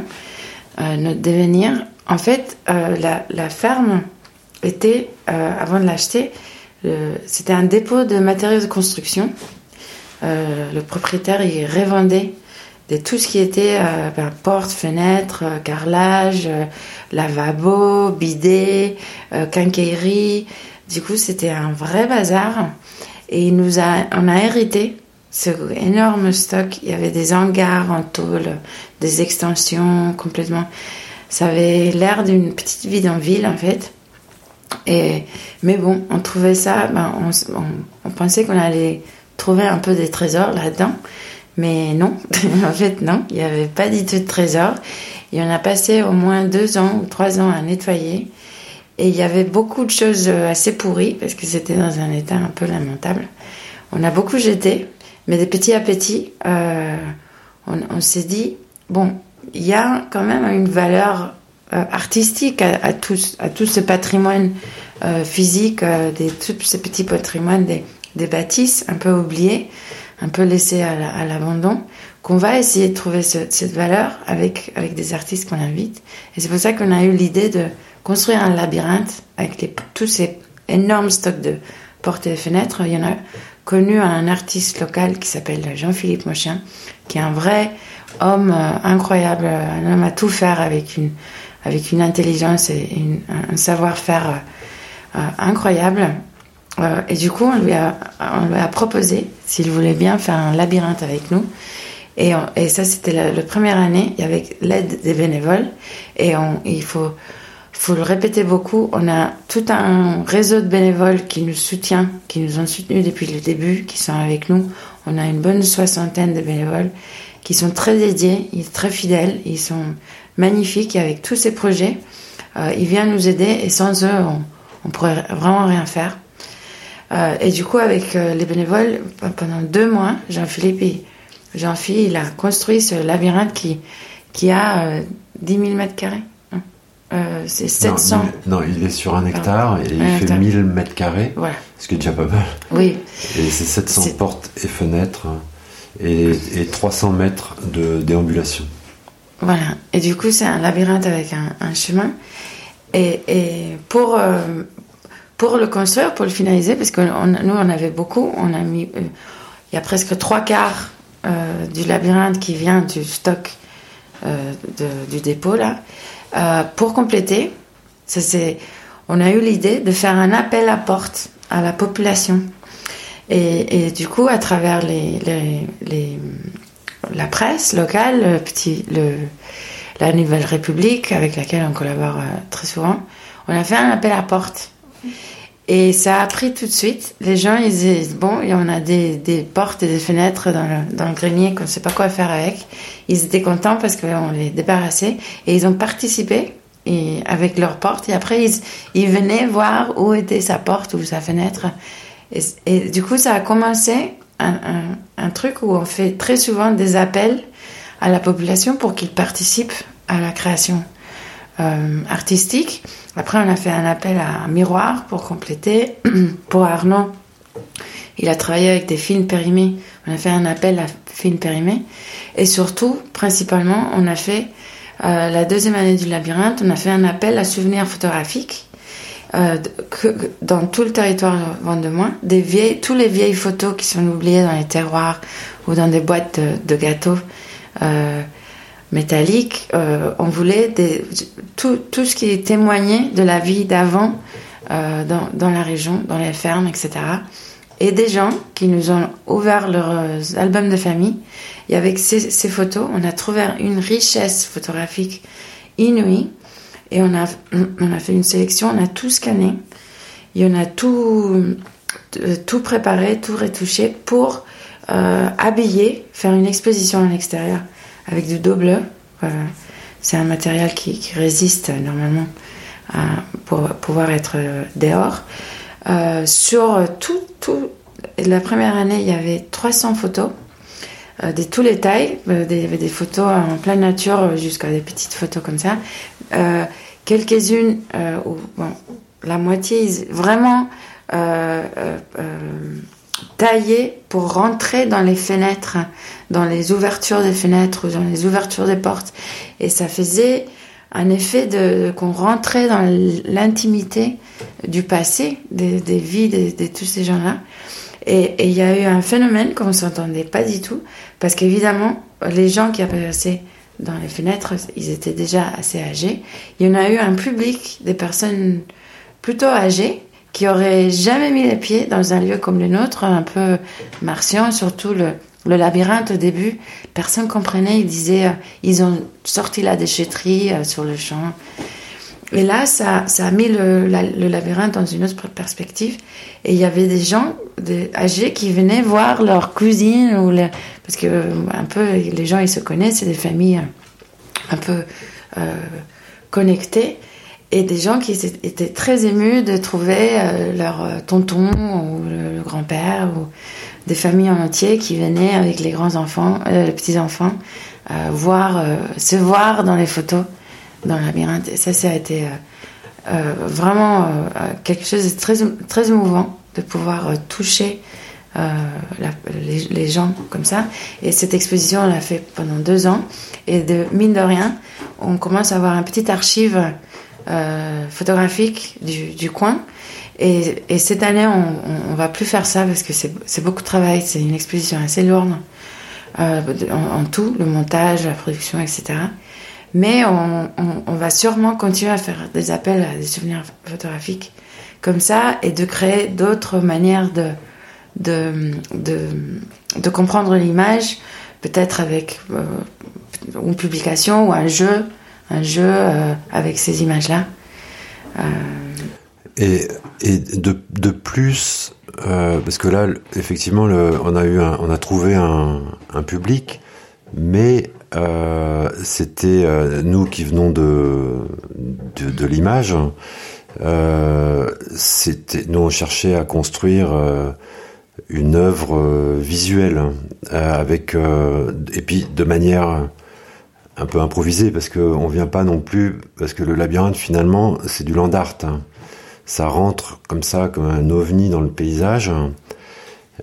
notre devenir. En fait, la, ferme était, avant de l'acheter, c'était un dépôt de matériaux de construction. le propriétaire, il revendait de tout ce qui était euh, ben, porte, fenêtre, euh, carrelage, euh, lavabo, bidet, quincaillerie. Du coup, c'était un vrai bazar. Et il nous a, on a hérité ce énorme stock. Il y avait des hangars en tôle, des extensions complètement. Ça avait l'air d'une petite ville en ville, en fait. Et, mais bon, on trouvait ça, ben, on, on pensait qu'on allait trouver un peu des trésors là-dedans. Mais non, en fait non, il n'y avait pas du tout de trésor. Et on a passé au moins deux ans ou trois ans à nettoyer. Et il y avait beaucoup de choses assez pourries parce que c'était dans un état un peu lamentable. On a beaucoup jeté, mais de petit à petit, euh, on, s'est dit, bon, il y a quand même une valeur euh, artistique à, tout, à tout ce patrimoine euh, physique, des, tout ce petit patrimoine des, des bâtisses un peu oubliées un peu laissé à l'abandon, qu'on va essayer de trouver cette valeur avec, avec des artistes qu'on invite. Et c'est pour ça qu'on a eu l'idée de construire un labyrinthe avec tous ces énormes stocks de portes et fenêtres. Il y en a connu un artiste local qui s'appelle Jean-Philippe Mochin, qui est un vrai homme incroyable, un homme à tout faire avec une, avec une intelligence et un savoir-faire incroyable. et du coup, on lui a, on lui a proposé s'il voulait bien faire un labyrinthe avec nous. Et, et ça, c'était la, première année, avec l'aide des bénévoles. Et on, il faut, faut le répéter beaucoup. On a tout un réseau de bénévoles qui nous soutient, qui nous ont soutenus depuis le début, qui sont avec nous. On a une bonne soixantaine de bénévoles qui sont très dédiés, ils sont très fidèles, ils sont magnifiques. Et avec tous ces projets, euh, ils viennent nous aider. Et sans eux, on, on pourrait vraiment rien faire. Euh, et du coup, avec euh, les bénévoles, pendant deux mois, Jean-Philippe, Jean-Philippe, il a construit ce labyrinthe qui, qui a 10 000 mètres carrés. Euh, c'est 700. Non, il est sur un hectare et il fait 1000 mètres carrés, ce qui est déjà pas mal. Oui. Et c'est 700 portes et fenêtres et, 300 mètres de déambulation. Voilà. Et du coup, c'est un labyrinthe avec un, chemin. Et, pour, euh, pour le construire, pour le finaliser, parce que nous, on avait beaucoup, on a mis. Euh, il y a presque trois quarts du labyrinthe qui vient du stock du dépôt, là. Euh, pour compléter, on a eu l'idée de faire un appel à porte à la population. Et, du coup, à travers la presse locale, la Nouvelle République, avec laquelle on collabore euh, très souvent, on a fait un appel à porte. Et ça a pris tout de suite. Les gens, ils disaient, bon, il y a des, portes et des fenêtres dans le, dans le grenier qu'on ne sait pas quoi faire avec. Ils étaient contents parce qu'on les débarrassait. Et ils ont participé et, avec leurs portes. Et après, ils, ils venaient voir où était sa porte ou sa fenêtre. Et, du coup, ça a commencé un, un, truc où on fait très souvent des appels à la population pour qu'ils participent à la création euh, artistique. Après, on a fait un appel à un miroir pour compléter. pour Arnaud, il a travaillé avec des films périmés. On a fait un appel à films périmés. Et surtout, principalement, on a fait euh, la deuxième année du labyrinthe, on a fait un appel à souvenirs photographiques. Euh, que, dans tout le territoire vendémois, des vieilles, tous les vieilles photos qui sont oubliées dans les terroirs ou dans des boîtes de, de gâteaux. Euh, métallique, euh, on voulait tout, ce qui témoignait de la vie d'avant euh, dans, la région, dans les fermes, etc. Et des gens qui nous ont ouvert leurs euh, albums de famille. Et avec ces, photos, on a trouvé une richesse photographique inouïe. Et on a, fait une sélection, on a tout scanné. Et on a tout, tout préparé, tout retouché pour euh, habiller, faire une exposition à l'extérieur avec du dos bleu. c'est un matériel qui, résiste normalement pour pouvoir être euh, dehors. Euh, sur tout, la première année, il y avait 300 photos euh, de tous les tailles. il y avait des photos en pleine nature jusqu'à des petites photos comme ça. Quelques-unes, bon, la moitié, vraiment taillé pour rentrer dans les fenêtres, dans les ouvertures des fenêtres ou dans les ouvertures des portes. Et ça faisait un effet de, qu'on rentrait dans l'intimité du passé, des, vies de, tous ces gens-là. Et il y a eu un phénomène qu'on ne s'entendait pas du tout, parce qu'évidemment, les gens qui apparaissaient dans les fenêtres, ils étaient déjà assez âgés. Il y en a eu un public, des personnes plutôt âgées, qui aurait jamais mis les pieds dans un lieu comme le nôtre, un peu martien, surtout le, le labyrinthe au début. Personne comprenait, ils disaient, euh, ils ont sorti la déchetterie euh, sur le champ. Et là, ça, ça a mis le, le, labyrinthe dans une autre perspective. Et il y avait des gens des, âgés qui venaient voir leur cousine, ou parce que un peu les gens ils se connaissent, c'est des familles un peu euh, connectées et des gens qui étaient très émus de trouver euh, leur euh, tonton ou le, grand-père ou des familles en entier qui venaient avec les grands enfants, euh, les petits enfants, voir, se voir dans les photos dans le labyrinthe. Et ça, ça a été vraiment quelque chose de très, très émouvant de pouvoir toucher les, gens comme ça. Et cette exposition, on l'a fait pendant deux ans. Et de mine de rien, on commence à avoir un petit archive euh, photographique du, coin. Et, et, cette année, on, va plus faire ça parce que c'est beaucoup de travail. C'est une exposition assez lourde. en, tout, le montage, la production, etc. Mais on, va sûrement continuer à faire des appels à des souvenirs photographiques comme ça et de créer d'autres manières de, de, de, de comprendre l'image, peut-être avec une publication ou un jeu, un jeu avec ces images-là. Et, et de, de plus, euh, parce que là, effectivement, on a eu, on a trouvé un, un public, mais euh, c'était euh, nous qui venons de de, de l'image. Euh, nous on cherchait à construire euh, une œuvre visuelle avec et puis de manière un peu improvisée parce que on vient pas non plus parce que le labyrinthe finalement c'est du land art. Hein ça rentre comme ça, comme un ovni dans le paysage.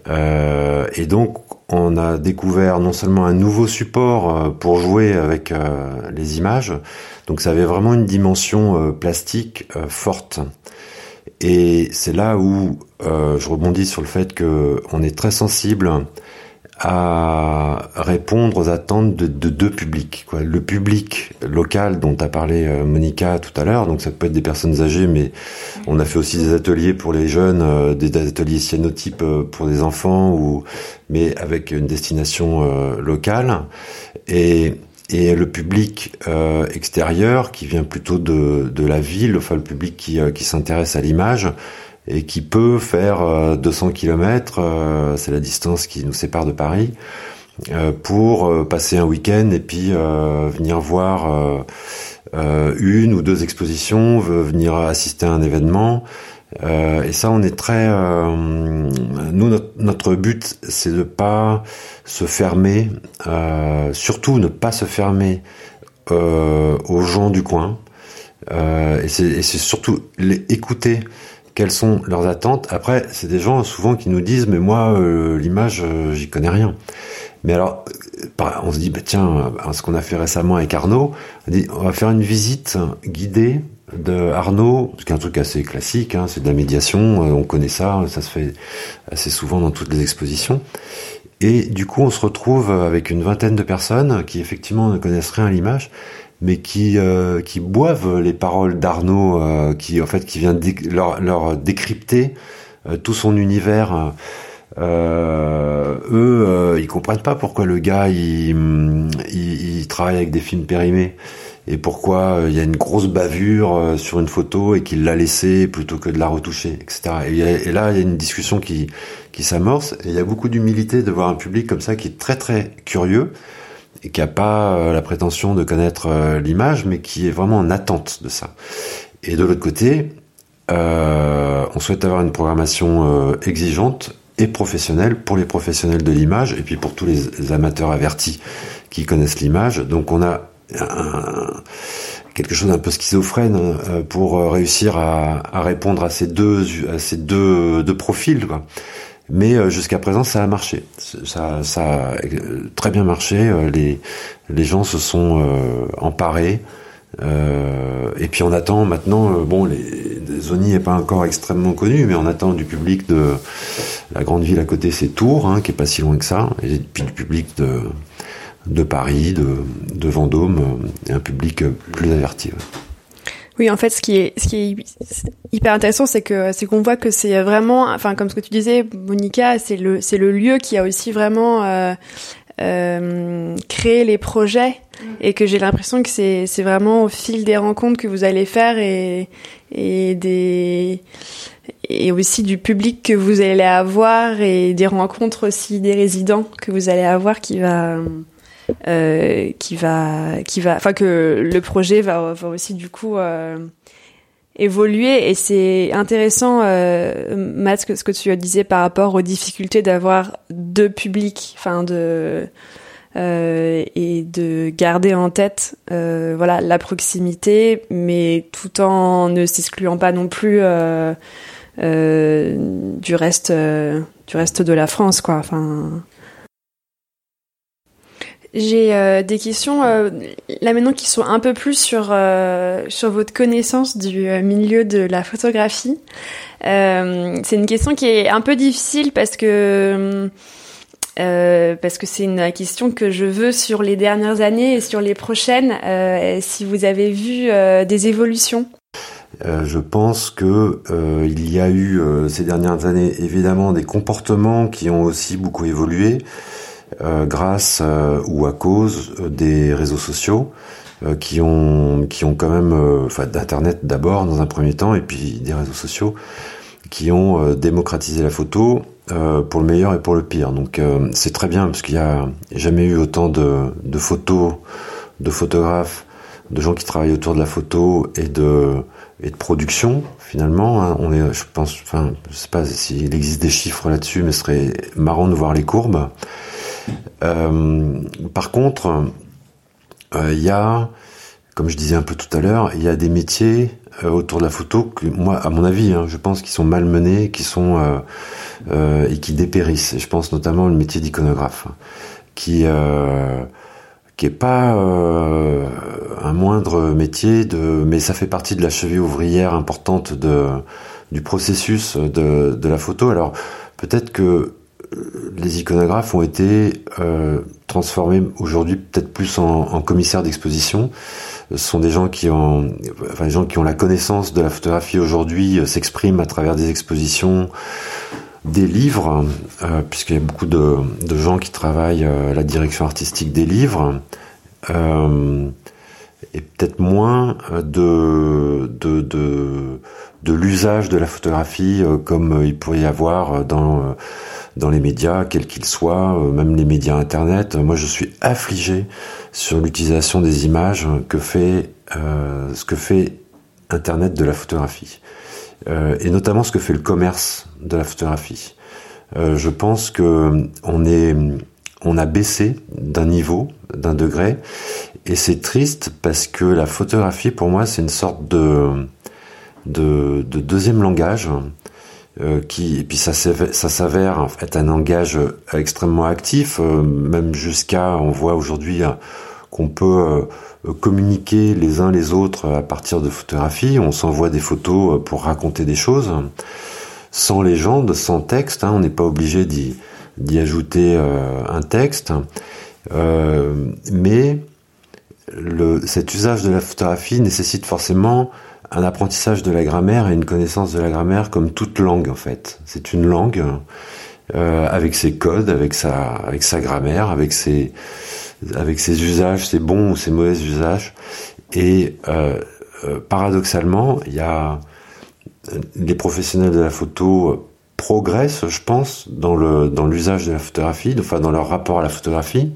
Euh, et donc, on a découvert non seulement un nouveau support euh, pour jouer avec euh, les images, donc ça avait vraiment une dimension plastique forte. Et c'est là où je rebondis sur le fait que on est très sensible à répondre aux attentes de, deux publics. Quoi. Le public local dont a parlé euh, Monica tout à l'heure, donc ça peut être des personnes âgées, mais on a fait aussi des ateliers pour les jeunes, euh, des, ateliers cyanotypes euh, pour des enfants, ou mais avec une destination locale. Et, et le public extérieur qui vient plutôt de, de la ville, enfin le public qui, qui s'intéresse à l'image, et qui peut faire 200 euh, km, euh, c'est la distance qui nous sépare de Paris, euh, pour passer un week-end et puis venir voir une ou deux expositions, venir assister à un événement. et ça, on est très. nous, notre, but, c'est de pas se fermer, surtout ne pas se fermer aux gens du coin. et c'est surtout les écouter quelles sont leurs attentes. Après, c'est des gens souvent qui nous disent, mais moi, euh, l'image, euh, j'y connais rien. Mais alors, euh, on se dit, bah, tiens, ce qu'on a fait récemment avec Arnaud, on, dit, on va faire une visite guidée de Arnaud, ce qui est un truc assez classique, hein, c'est de la médiation, on connaît ça, ça se fait assez souvent dans toutes les expositions. Et du coup, on se retrouve avec une vingtaine de personnes qui effectivement ne connaissent rien à l'image mais qui euh, qui boivent les paroles d'Arnaud, euh, qui en fait qui vient leur, décrypter euh, tout son univers. eux, ils comprennent pas pourquoi le gars il, il, travaille avec des films périmés et pourquoi il y a une grosse bavure sur une photo et qu'il l'a laissée plutôt que de la retoucher, etc. Et, et là, il y a une discussion qui qui s'amorce et il y a beaucoup d'humilité de voir un public comme ça qui est très très curieux et qui a pas euh, la prétention de connaître euh, l'image, mais qui est vraiment en attente de ça. Et de l'autre côté, euh, on souhaite avoir une programmation exigeante et professionnelle pour les professionnels de l'image et puis pour tous les amateurs avertis qui connaissent l'image. Donc on a quelque chose d'un peu schizophrène pour réussir à, répondre à ces deux, à ces deux, deux profils. Mais euh, jusqu'à présent, ça a marché. Ça, ça a euh, très bien marché. Euh, les, les gens se sont emparés. et puis on attend maintenant, bon, les, Zoni n'est pas encore extrêmement connu, mais on attend du public de la grande ville à côté, c'est Tours, hein, qui est pas si loin que ça, et puis du public de, de Paris, de, de Vendôme, et un public plus averti. Oui, en fait, ce qui est, ce qui est hyper intéressant, c'est que c'est qu'on voit que c'est vraiment, enfin, comme ce que tu disais, Monica, c'est le, c'est le lieu qui a aussi vraiment euh, euh, créé les projets mm. et que j'ai l'impression que c'est, c'est vraiment au fil des rencontres que vous allez faire et, et des et aussi du public que vous allez avoir et des rencontres aussi des résidents que vous allez avoir qui va euh, qui va, qui va, enfin que le projet va, va aussi du coup euh, évoluer et c'est intéressant, euh, Matt, ce que, tu disais par rapport aux difficultés d'avoir deux publics, enfin de euh, et de garder en tête euh, voilà la proximité, mais tout en ne s'excluant pas non plus euh, du reste du reste de la France quoi. Enfin j'ai euh, des questions euh, là maintenant qui sont un peu plus sur euh, sur votre connaissance du milieu de la photographie. c'est une question qui est un peu difficile parce que parce que c'est une question que je veux sur les dernières années et sur les prochaines. si vous avez vu des évolutions. je pense que il y a eu ces dernières années évidemment des comportements qui ont aussi beaucoup évolué grâce ou à cause des réseaux sociaux. Euh, qui ont qui ont quand même, euh, enfin d'internet d'abord dans un premier temps et puis des réseaux sociaux qui ont euh, démocratisé la photo pour le meilleur et pour le pire. Donc c'est très bien parce qu'il y a jamais eu autant de photos, de photographes, de gens qui travaillent autour de la photo et de et de production finalement. Hein. On est, je pense, enfin, je sais pas s'il existe des chiffres là-dessus, mais ce serait marrant de voir les courbes. Euh, par contre, il y a comme je disais un peu tout à l'heure, il y a des métiers euh, autour de la photo que moi, à mon avis, hein, je pense qu'ils sont malmenés, qui sont euh, euh, et qui dépérissent. Je pense notamment au métier d'iconographe, qui qui pas un moindre métier de, mais ça fait partie de la cheville ouvrière importante de du processus de la photo. Alors peut-être que les iconographes ont été transformés aujourd'hui peut-être plus en, commissaires d'exposition ce sont des gens qui ont, enfin, des gens qui ont la connaissance de la photographie aujourd'hui, euh, s'expriment à travers des expositions, des livres, euh, puisqu'il y a beaucoup de, gens qui travaillent euh, la direction artistique des livres, euh, et peut-être moins de, de, de, de l'usage de la photographie comme il pourrait y avoir dans dans les médias, quels qu'ils soient, même les médias Internet. Moi, je suis affligé sur l'utilisation des images que fait euh, ce que fait Internet de la photographie euh, et notamment ce que fait le commerce de la photographie. Euh, je pense que on est on a baissé d'un niveau, d'un degré, et c'est triste parce que la photographie, pour moi, c'est une sorte de, de, de deuxième langage euh, qui et puis ça s'avère être un langage extrêmement actif, euh, même jusqu'à on voit aujourd'hui euh, qu'on peut communiquer les uns les autres à partir de photographies. On s'envoie des photos pour raconter des choses sans légende, sans texte. Hein, on n'est pas obligé d'y ajouter un texte, mais cet usage de la photographie nécessite forcément un apprentissage de la grammaire et une connaissance de la grammaire comme toute langue en fait. C'est une langue euh, avec ses codes, avec sa grammaire, avec ses, avec ses usages, ses bons ou ses mauvais usages. Et euh, euh, paradoxalement, il y a les professionnels de la photo progressent, je pense, dans le dans l'usage de la photographie, enfin dans leur rapport à la photographie,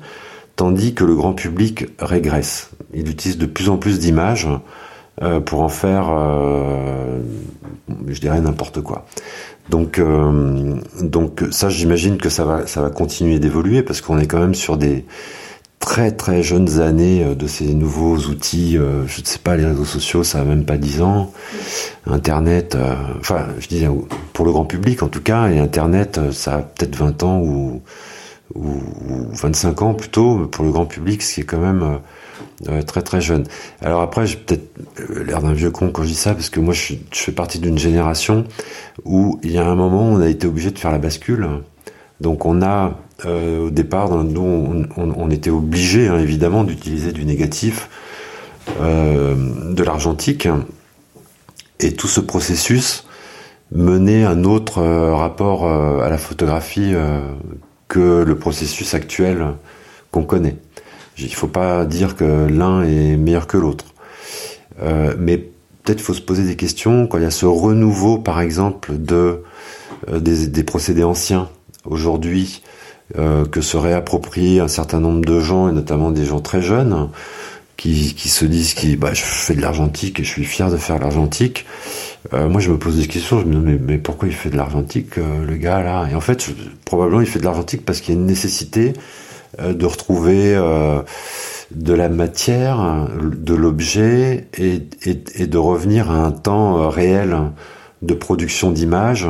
tandis que le grand public régresse. Il utilise de plus en plus d'images euh, pour en faire, euh, je dirais n'importe quoi. Donc, euh, donc ça, j'imagine que ça va, ça va continuer d'évoluer parce qu'on est quand même sur des très très jeunes années de ces nouveaux outils. je ne sais pas, les réseaux sociaux, ça a même pas 10 ans. Internet, enfin, je disais pour le grand public en tout cas, et Internet, ça a peut-être 20 ans ou, ou 25 ans plutôt pour le grand public, ce qui est quand même très très jeune. Alors après, j'ai peut-être euh, l'air d'un vieux con quand je dis ça, parce que moi, je, fais partie d'une génération où il y a un moment, on a été obligé de faire la bascule. Donc on a, euh, au départ, nous, on, était obligé, hein, évidemment, d'utiliser du négatif, euh, de l'argentique, et tout ce processus menait un autre euh, rapport euh, à la photographie que le processus actuel qu'on connaît. Il faut pas dire que l'un est meilleur que l'autre. Mais peut-être faut se poser des questions quand il y a ce renouveau, par exemple, de des, procédés anciens aujourd'hui euh, que se réapproprient un certain nombre de gens et notamment des gens très jeunes qui, qui se disent qui bah je fais de l'argentique et je suis fier de faire l'argentique. Euh, moi je me pose des questions, je me dis mais, pourquoi il fait de l'argentique euh, le gars là? Et en fait probablement il fait de l'argentique parce qu'il y a une nécessité euh, de retrouver euh, de la matière, de l'objet et, et, de revenir à un temps réel de production d'images.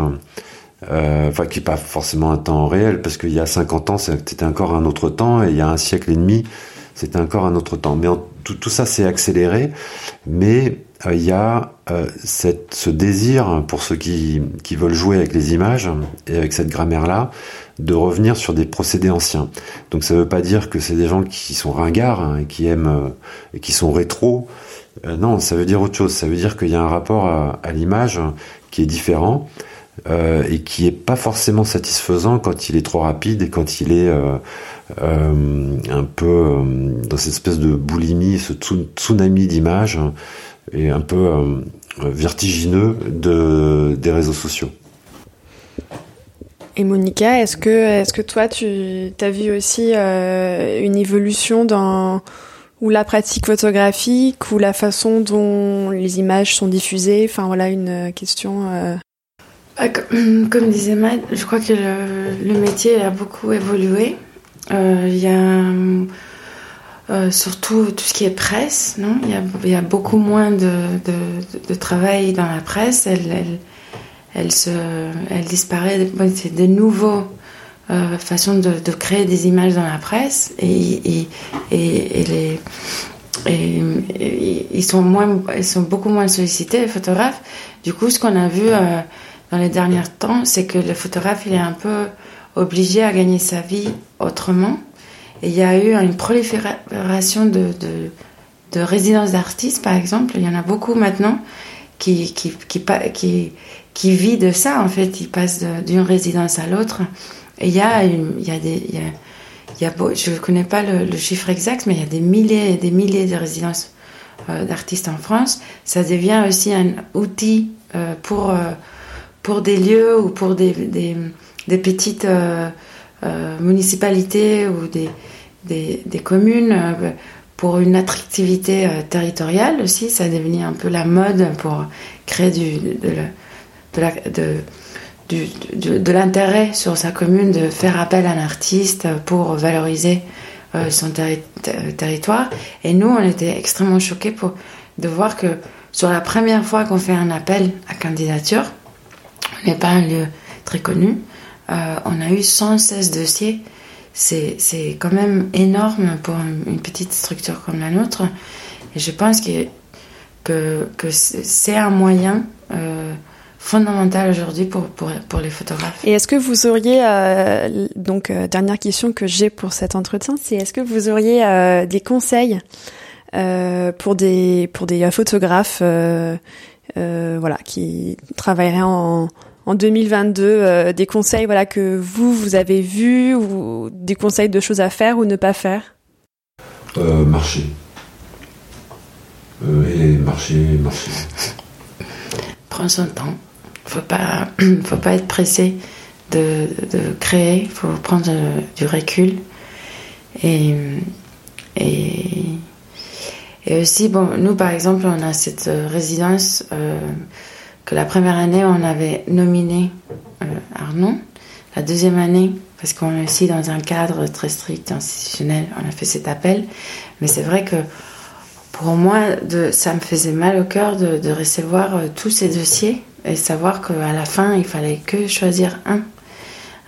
Enfin qui n'est pas forcément un temps réel parce qu'il y a 50 ans c'était encore un autre temps et il y a un siècle et demi c'était encore un autre temps mais tout, tout ça s'est accéléré mais il y a euh, cette, ce désir pour ceux qui, qui veulent jouer avec les images et avec cette grammaire-là, de revenir sur des procédés anciens. Donc ça ne veut pas dire que c'est des gens qui sont ringards hein, et qui aiment euh, et qui sont rétro. Euh, non, ça veut dire autre chose. Ça veut dire qu'il y a un rapport à, à l'image qui est différent euh, et qui est pas forcément satisfaisant quand il est trop rapide et quand il est euh, euh, un peu dans cette espèce de boulimie, ce tsunami d'images et un peu vertigineux de, des réseaux sociaux. Et Monica, est-ce que, est-ce que toi, tu as vu aussi euh, une évolution dans ou la pratique photographique ou la façon dont les images sont diffusées? Enfin voilà, une question. Comme, disait Matt, je crois que le, métier a beaucoup évolué. Euh, il y a euh, surtout tout ce qui est presse, non? Il y, a, beaucoup moins de, travail dans la presse. Elle, elle, se, elle disparaît. C'est de nouveaux euh, façons de, créer des images dans la presse et, ils sont moins, ils sont beaucoup moins sollicités les photographes. Du coup, ce qu'on a vu dans les derniers temps, c'est que le photographe il est un peu obligé à gagner sa vie autrement. Et il y a eu une prolifération de, de, de résidences d'artistes, par exemple. Il y en a beaucoup maintenant qui, qui, qui, qui, qui vit de ça, en fait. Il passe d'une résidence à l'autre. Et il y a, il y a des. Il y a, je ne connais pas le, le, chiffre exact, mais il y a des milliers et des milliers de résidences euh, d'artistes en France. Ça devient aussi un outil euh, pour, euh, pour des lieux ou pour des, des, petites euh, euh, municipalités ou des, des, des communes euh, pour une attractivité territoriale aussi. Ça est devenu un peu la mode pour créer du, de, la, de, de, de l'intérêt sur sa commune, de faire appel à un artiste pour valoriser son terri territoire. Et nous, on était extrêmement choqués pour, de voir que sur la première fois qu'on fait un appel à candidature, n'est pas un lieu très connu, euh, on a eu 116 dossiers. C'est quand même énorme pour une petite structure comme la nôtre. Et je pense que, que, que c'est un moyen euh, fondamental aujourd'hui pour, pour, pour, les photographes. Et est-ce que vous auriez, euh, donc dernière question que j'ai pour cet entretien, c'est est-ce que vous auriez des conseils pour des, pour des photographes voilà, qui travailleraient en, en 2022, des conseils voilà, que vous, vous avez vus ou des conseils de choses à faire ou ne pas faire? Marcher. et marcher, marcher. Prends son temps faut pas, faut pas être pressé de, de créer, il faut prendre du recul. Et, et, et, aussi, bon, nous par exemple, on a cette résidence euh, que la première année on avait nominé euh, Arnon. La deuxième année, parce qu'on est aussi dans un cadre très strict, institutionnel, on a fait cet appel. Mais c'est vrai que pour moi, ça me faisait mal au cœur de, recevoir euh, tous ces dossiers et savoir qu'à la fin, il fallait que choisir un.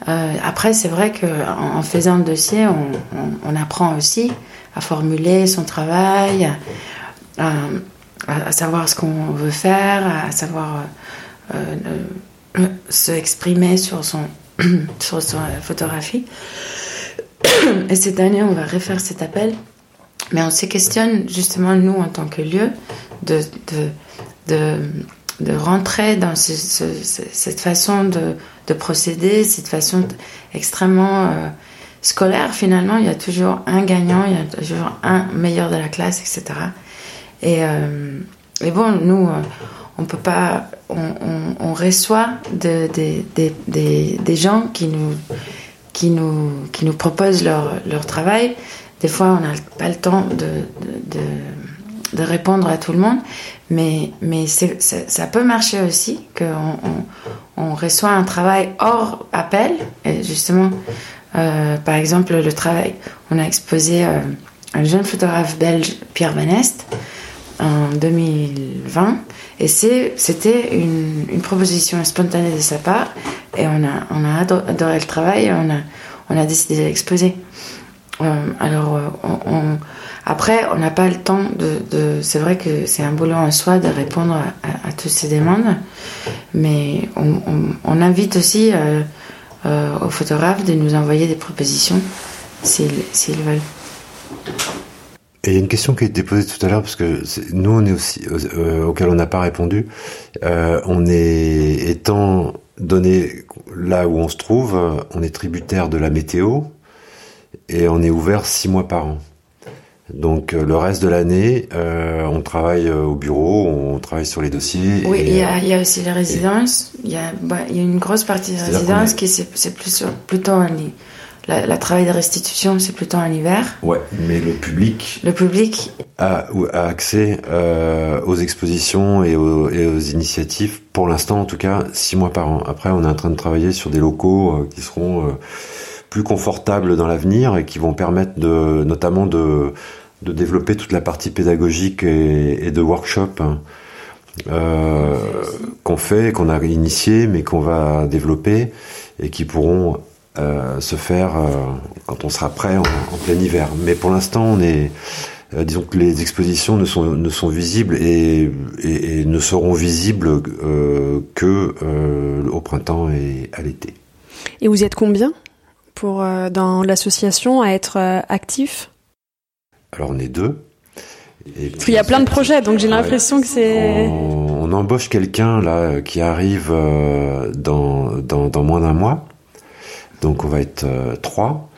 Euh, après, c'est vrai qu'en en faisant le dossier, on, apprend aussi à formuler son travail, à, savoir ce qu'on veut faire, à savoir euh, euh, se exprimer sur son, sur son photographie. Et cette année, on va refaire cet appel. Mais on se questionne justement, nous, en tant que lieu, de, de, de rentrer dans ce, ce, cette façon de, de, procéder, cette façon extrêmement euh, scolaire finalement. Il y a toujours un gagnant, il y a toujours un meilleur de la classe, etc. Et, euh, et bon, nous, euh, on peut pas, on, reçoit de, de, de, des, gens qui nous, qui nous, qui nous proposent leur, leur travail. Des fois, on n'a pas le temps de, répondre à tout le monde. Mais, mais ça peut marcher aussi, qu'on on, on, reçoit un travail hors appel. Et justement, euh, par exemple, le travail, on a exposé un jeune photographe belge, Pierre Van Est, en 2020. Et c'était une, proposition spontanée de sa part. Et on a, adoré le travail et on a, décidé de l'exposer. alors, on, après, on n'a pas le temps de. c'est vrai que c'est un boulot en soi de répondre à, toutes ces demandes, mais on, invite aussi aux photographes de nous envoyer des propositions s'ils veulent. Et il y a une question qui a été posée tout à l'heure, parce que nous, on est aussi, euh, auquel on n'a pas répondu. Euh, on est, étant donné là où on se trouve, on est tributaire de la météo et on est ouvert six mois par an. Donc euh, le reste de l'année, euh, on travaille au bureau, on travaille sur les dossiers. Oui, il y, a, y, a aussi les résidences. Il y, a, bah, y a une grosse partie des résidences qui c'est plus plutôt en ligne la, travail de restitution, c'est plutôt en hiver. Ouais, mais le public. Le public a, a accès euh, aux expositions et aux, et aux, initiatives. Pour l'instant, en tout cas, six mois par an. Après, on est en train de travailler sur des locaux euh, qui seront euh, plus confortables dans l'avenir et qui vont permettre de, notamment de, de développer toute la partie pédagogique et, et de workshop. Hein, qu'on fait, qu'on a initié, mais qu'on va développer et qui pourront euh, se faire euh, quand on sera prêt en, plein hiver. Mais pour l'instant, on est, euh, disons que les expositions ne sont, ne sont visibles et, et, ne seront visibles que au printemps et à l'été. Et vous êtes combien pour dans l'association à être actif? Alors on est deux. Et Parce qu'il y a plein de projets, donc j'ai l'impression que c'est. On, on, embauche quelqu'un là qui arrive dans, dans, dans moins d'un mois. Donc on va être euh, trois.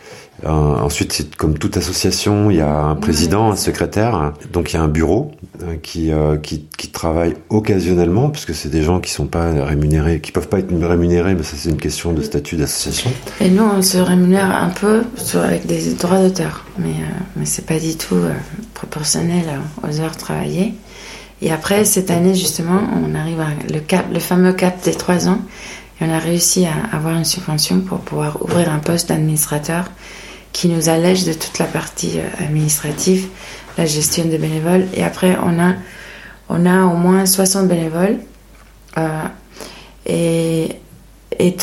Euh, ensuite, c'est comme toute association, il y a un président, un secrétaire, donc il y a un bureau euh, qui, qui, qui travaille occasionnellement, puisque c'est des gens qui sont pas rémunérés, qui peuvent pas être rémunérés, mais ça c'est une question de statut d'association. Et nous, on se rémunère un peu avec des droits d'auteur, mais mais c'est pas du tout proportionnel aux heures travaillées. Et après cette année justement, on arrive à le cap, le fameux cap des trois ans on a réussi à avoir une subvention pour pouvoir ouvrir un poste d'administrateur qui nous allège de toute la partie euh, administrative, la gestion des bénévoles. Et après, on a, on a au moins 60 bénévoles. Euh, et et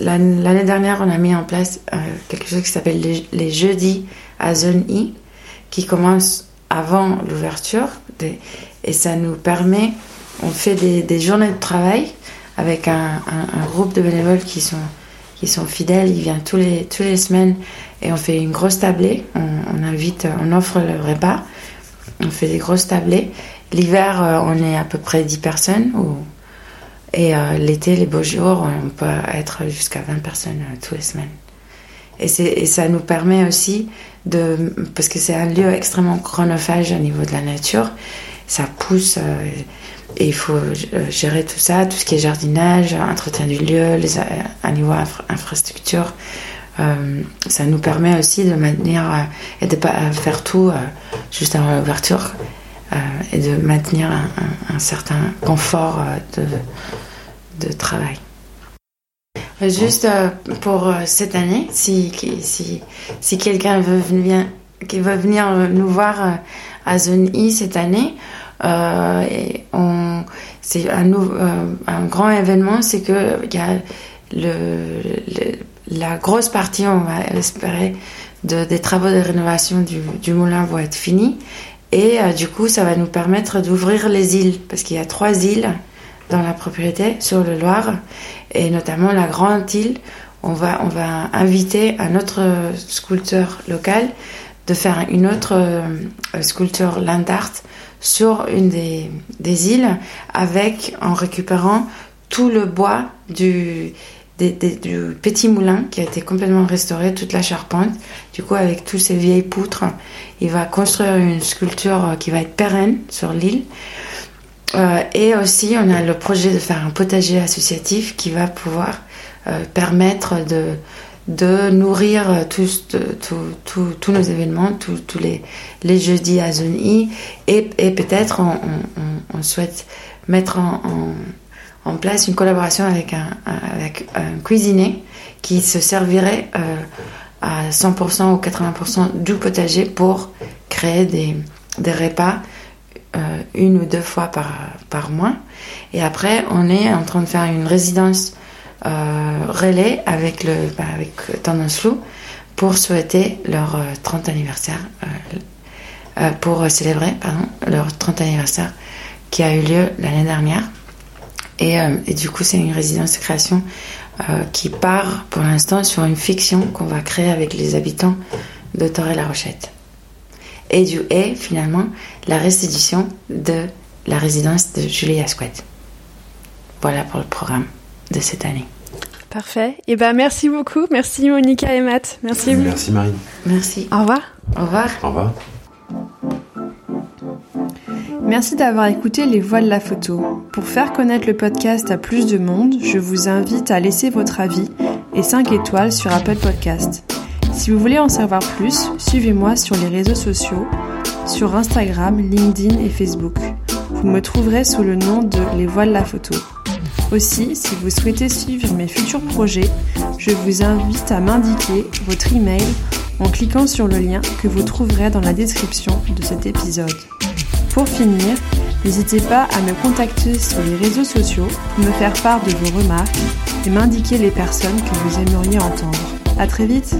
l'année dernière, on a mis en place euh, quelque chose qui s'appelle les, jeudis à zone I, qui commence avant l'ouverture. Et ça nous permet, on fait des, des journées de travail avec un, groupe de bénévoles qui sont, qui sont fidèles. Ils viennent tous les, tous les semaines et on fait une grosse tablée. On, invite, on offre le repas. On fait des grosses tablées. L'hiver, euh, on est à peu près 10 personnes. Et euh, l'été, les beaux jours, on peut être jusqu'à 20 personnes euh, tous les semaines. Et, et, ça nous permet aussi de. Parce que c'est un lieu extrêmement chronophage au niveau de la nature. Ça pousse. Et il faut euh, gérer tout ça, tout ce qui est jardinage, entretien du lieu, les, à niveau infrastructure. Euh, ça nous permet aussi de maintenir euh, et de pas faire tout juste avant l'ouverture et de maintenir un, certain confort de, de travail. Juste pour cette année, si, si, si quelqu'un veut veut venir nous voir à Zone I cette année, euh, c'est un, euh, un grand événement, c'est que la grosse partie, on va espérer, de, des travaux de rénovation du, du moulin vont être finis. Et euh, du coup, ça va nous permettre d'ouvrir les îles, parce qu'il y a trois îles dans la propriété sur le Loire, et notamment la grande île. On va, on va inviter un autre sculpteur local de faire une autre sculpture land art sur une des, des, îles avec, en récupérant tout le bois du, du petit moulin qui a été complètement restauré, toute la charpente. Du coup, avec toutes ces vieilles poutres, il va construire une sculpture qui va être pérenne sur l'île. Euh, et aussi, on a le projet de faire un potager associatif qui va pouvoir euh, permettre de, de nourrir tous, tous nos événements, tous les, les jeudis à Zone I. Et, et peut-être on, on, souhaite mettre en, en, place une collaboration avec un, avec un cuisinier qui se servirait euh, à 100% ou 80% du potager pour créer des, des repas euh, une ou deux fois par, par mois. Et après, on est en train de faire une résidence relais avec, le, bah, avec Tendance pour souhaiter leur 30 anniversaire, pour célébrer pardon, leur 30 anniversaire qui a eu lieu l'année dernière. Et, du coup, c'est une résidence de création qui part pour l'instant sur une fiction qu'on va créer avec les habitants de Torre-la Rochette. Et du et finalement la restitution de la résidence de Julie Asquette. Voilà pour le programme de cette année. Parfait. Et eh ben merci beaucoup. Merci Monica et Matt. Merci. Merci Marine. Merci. Au revoir. Au revoir. Au revoir. Merci d'avoir écouté Les Voix de la photo. Pour faire connaître le podcast à plus de monde, je vous invite à laisser votre avis et 5 étoiles sur Apple Podcast. Si vous voulez en savoir plus, suivez-moi sur les réseaux sociaux, sur Instagram, LinkedIn et Facebook. Vous me trouverez sous le nom de Les Voiles la Photo. Aussi, si vous souhaitez suivre mes futurs projets, je vous invite à m'indiquer votre email en cliquant sur le lien que vous trouverez dans la description de cet épisode. Pour finir, n'hésitez pas à me contacter sur les réseaux sociaux pour me faire part de vos remarques et m'indiquer les personnes que vous aimeriez entendre. À très vite!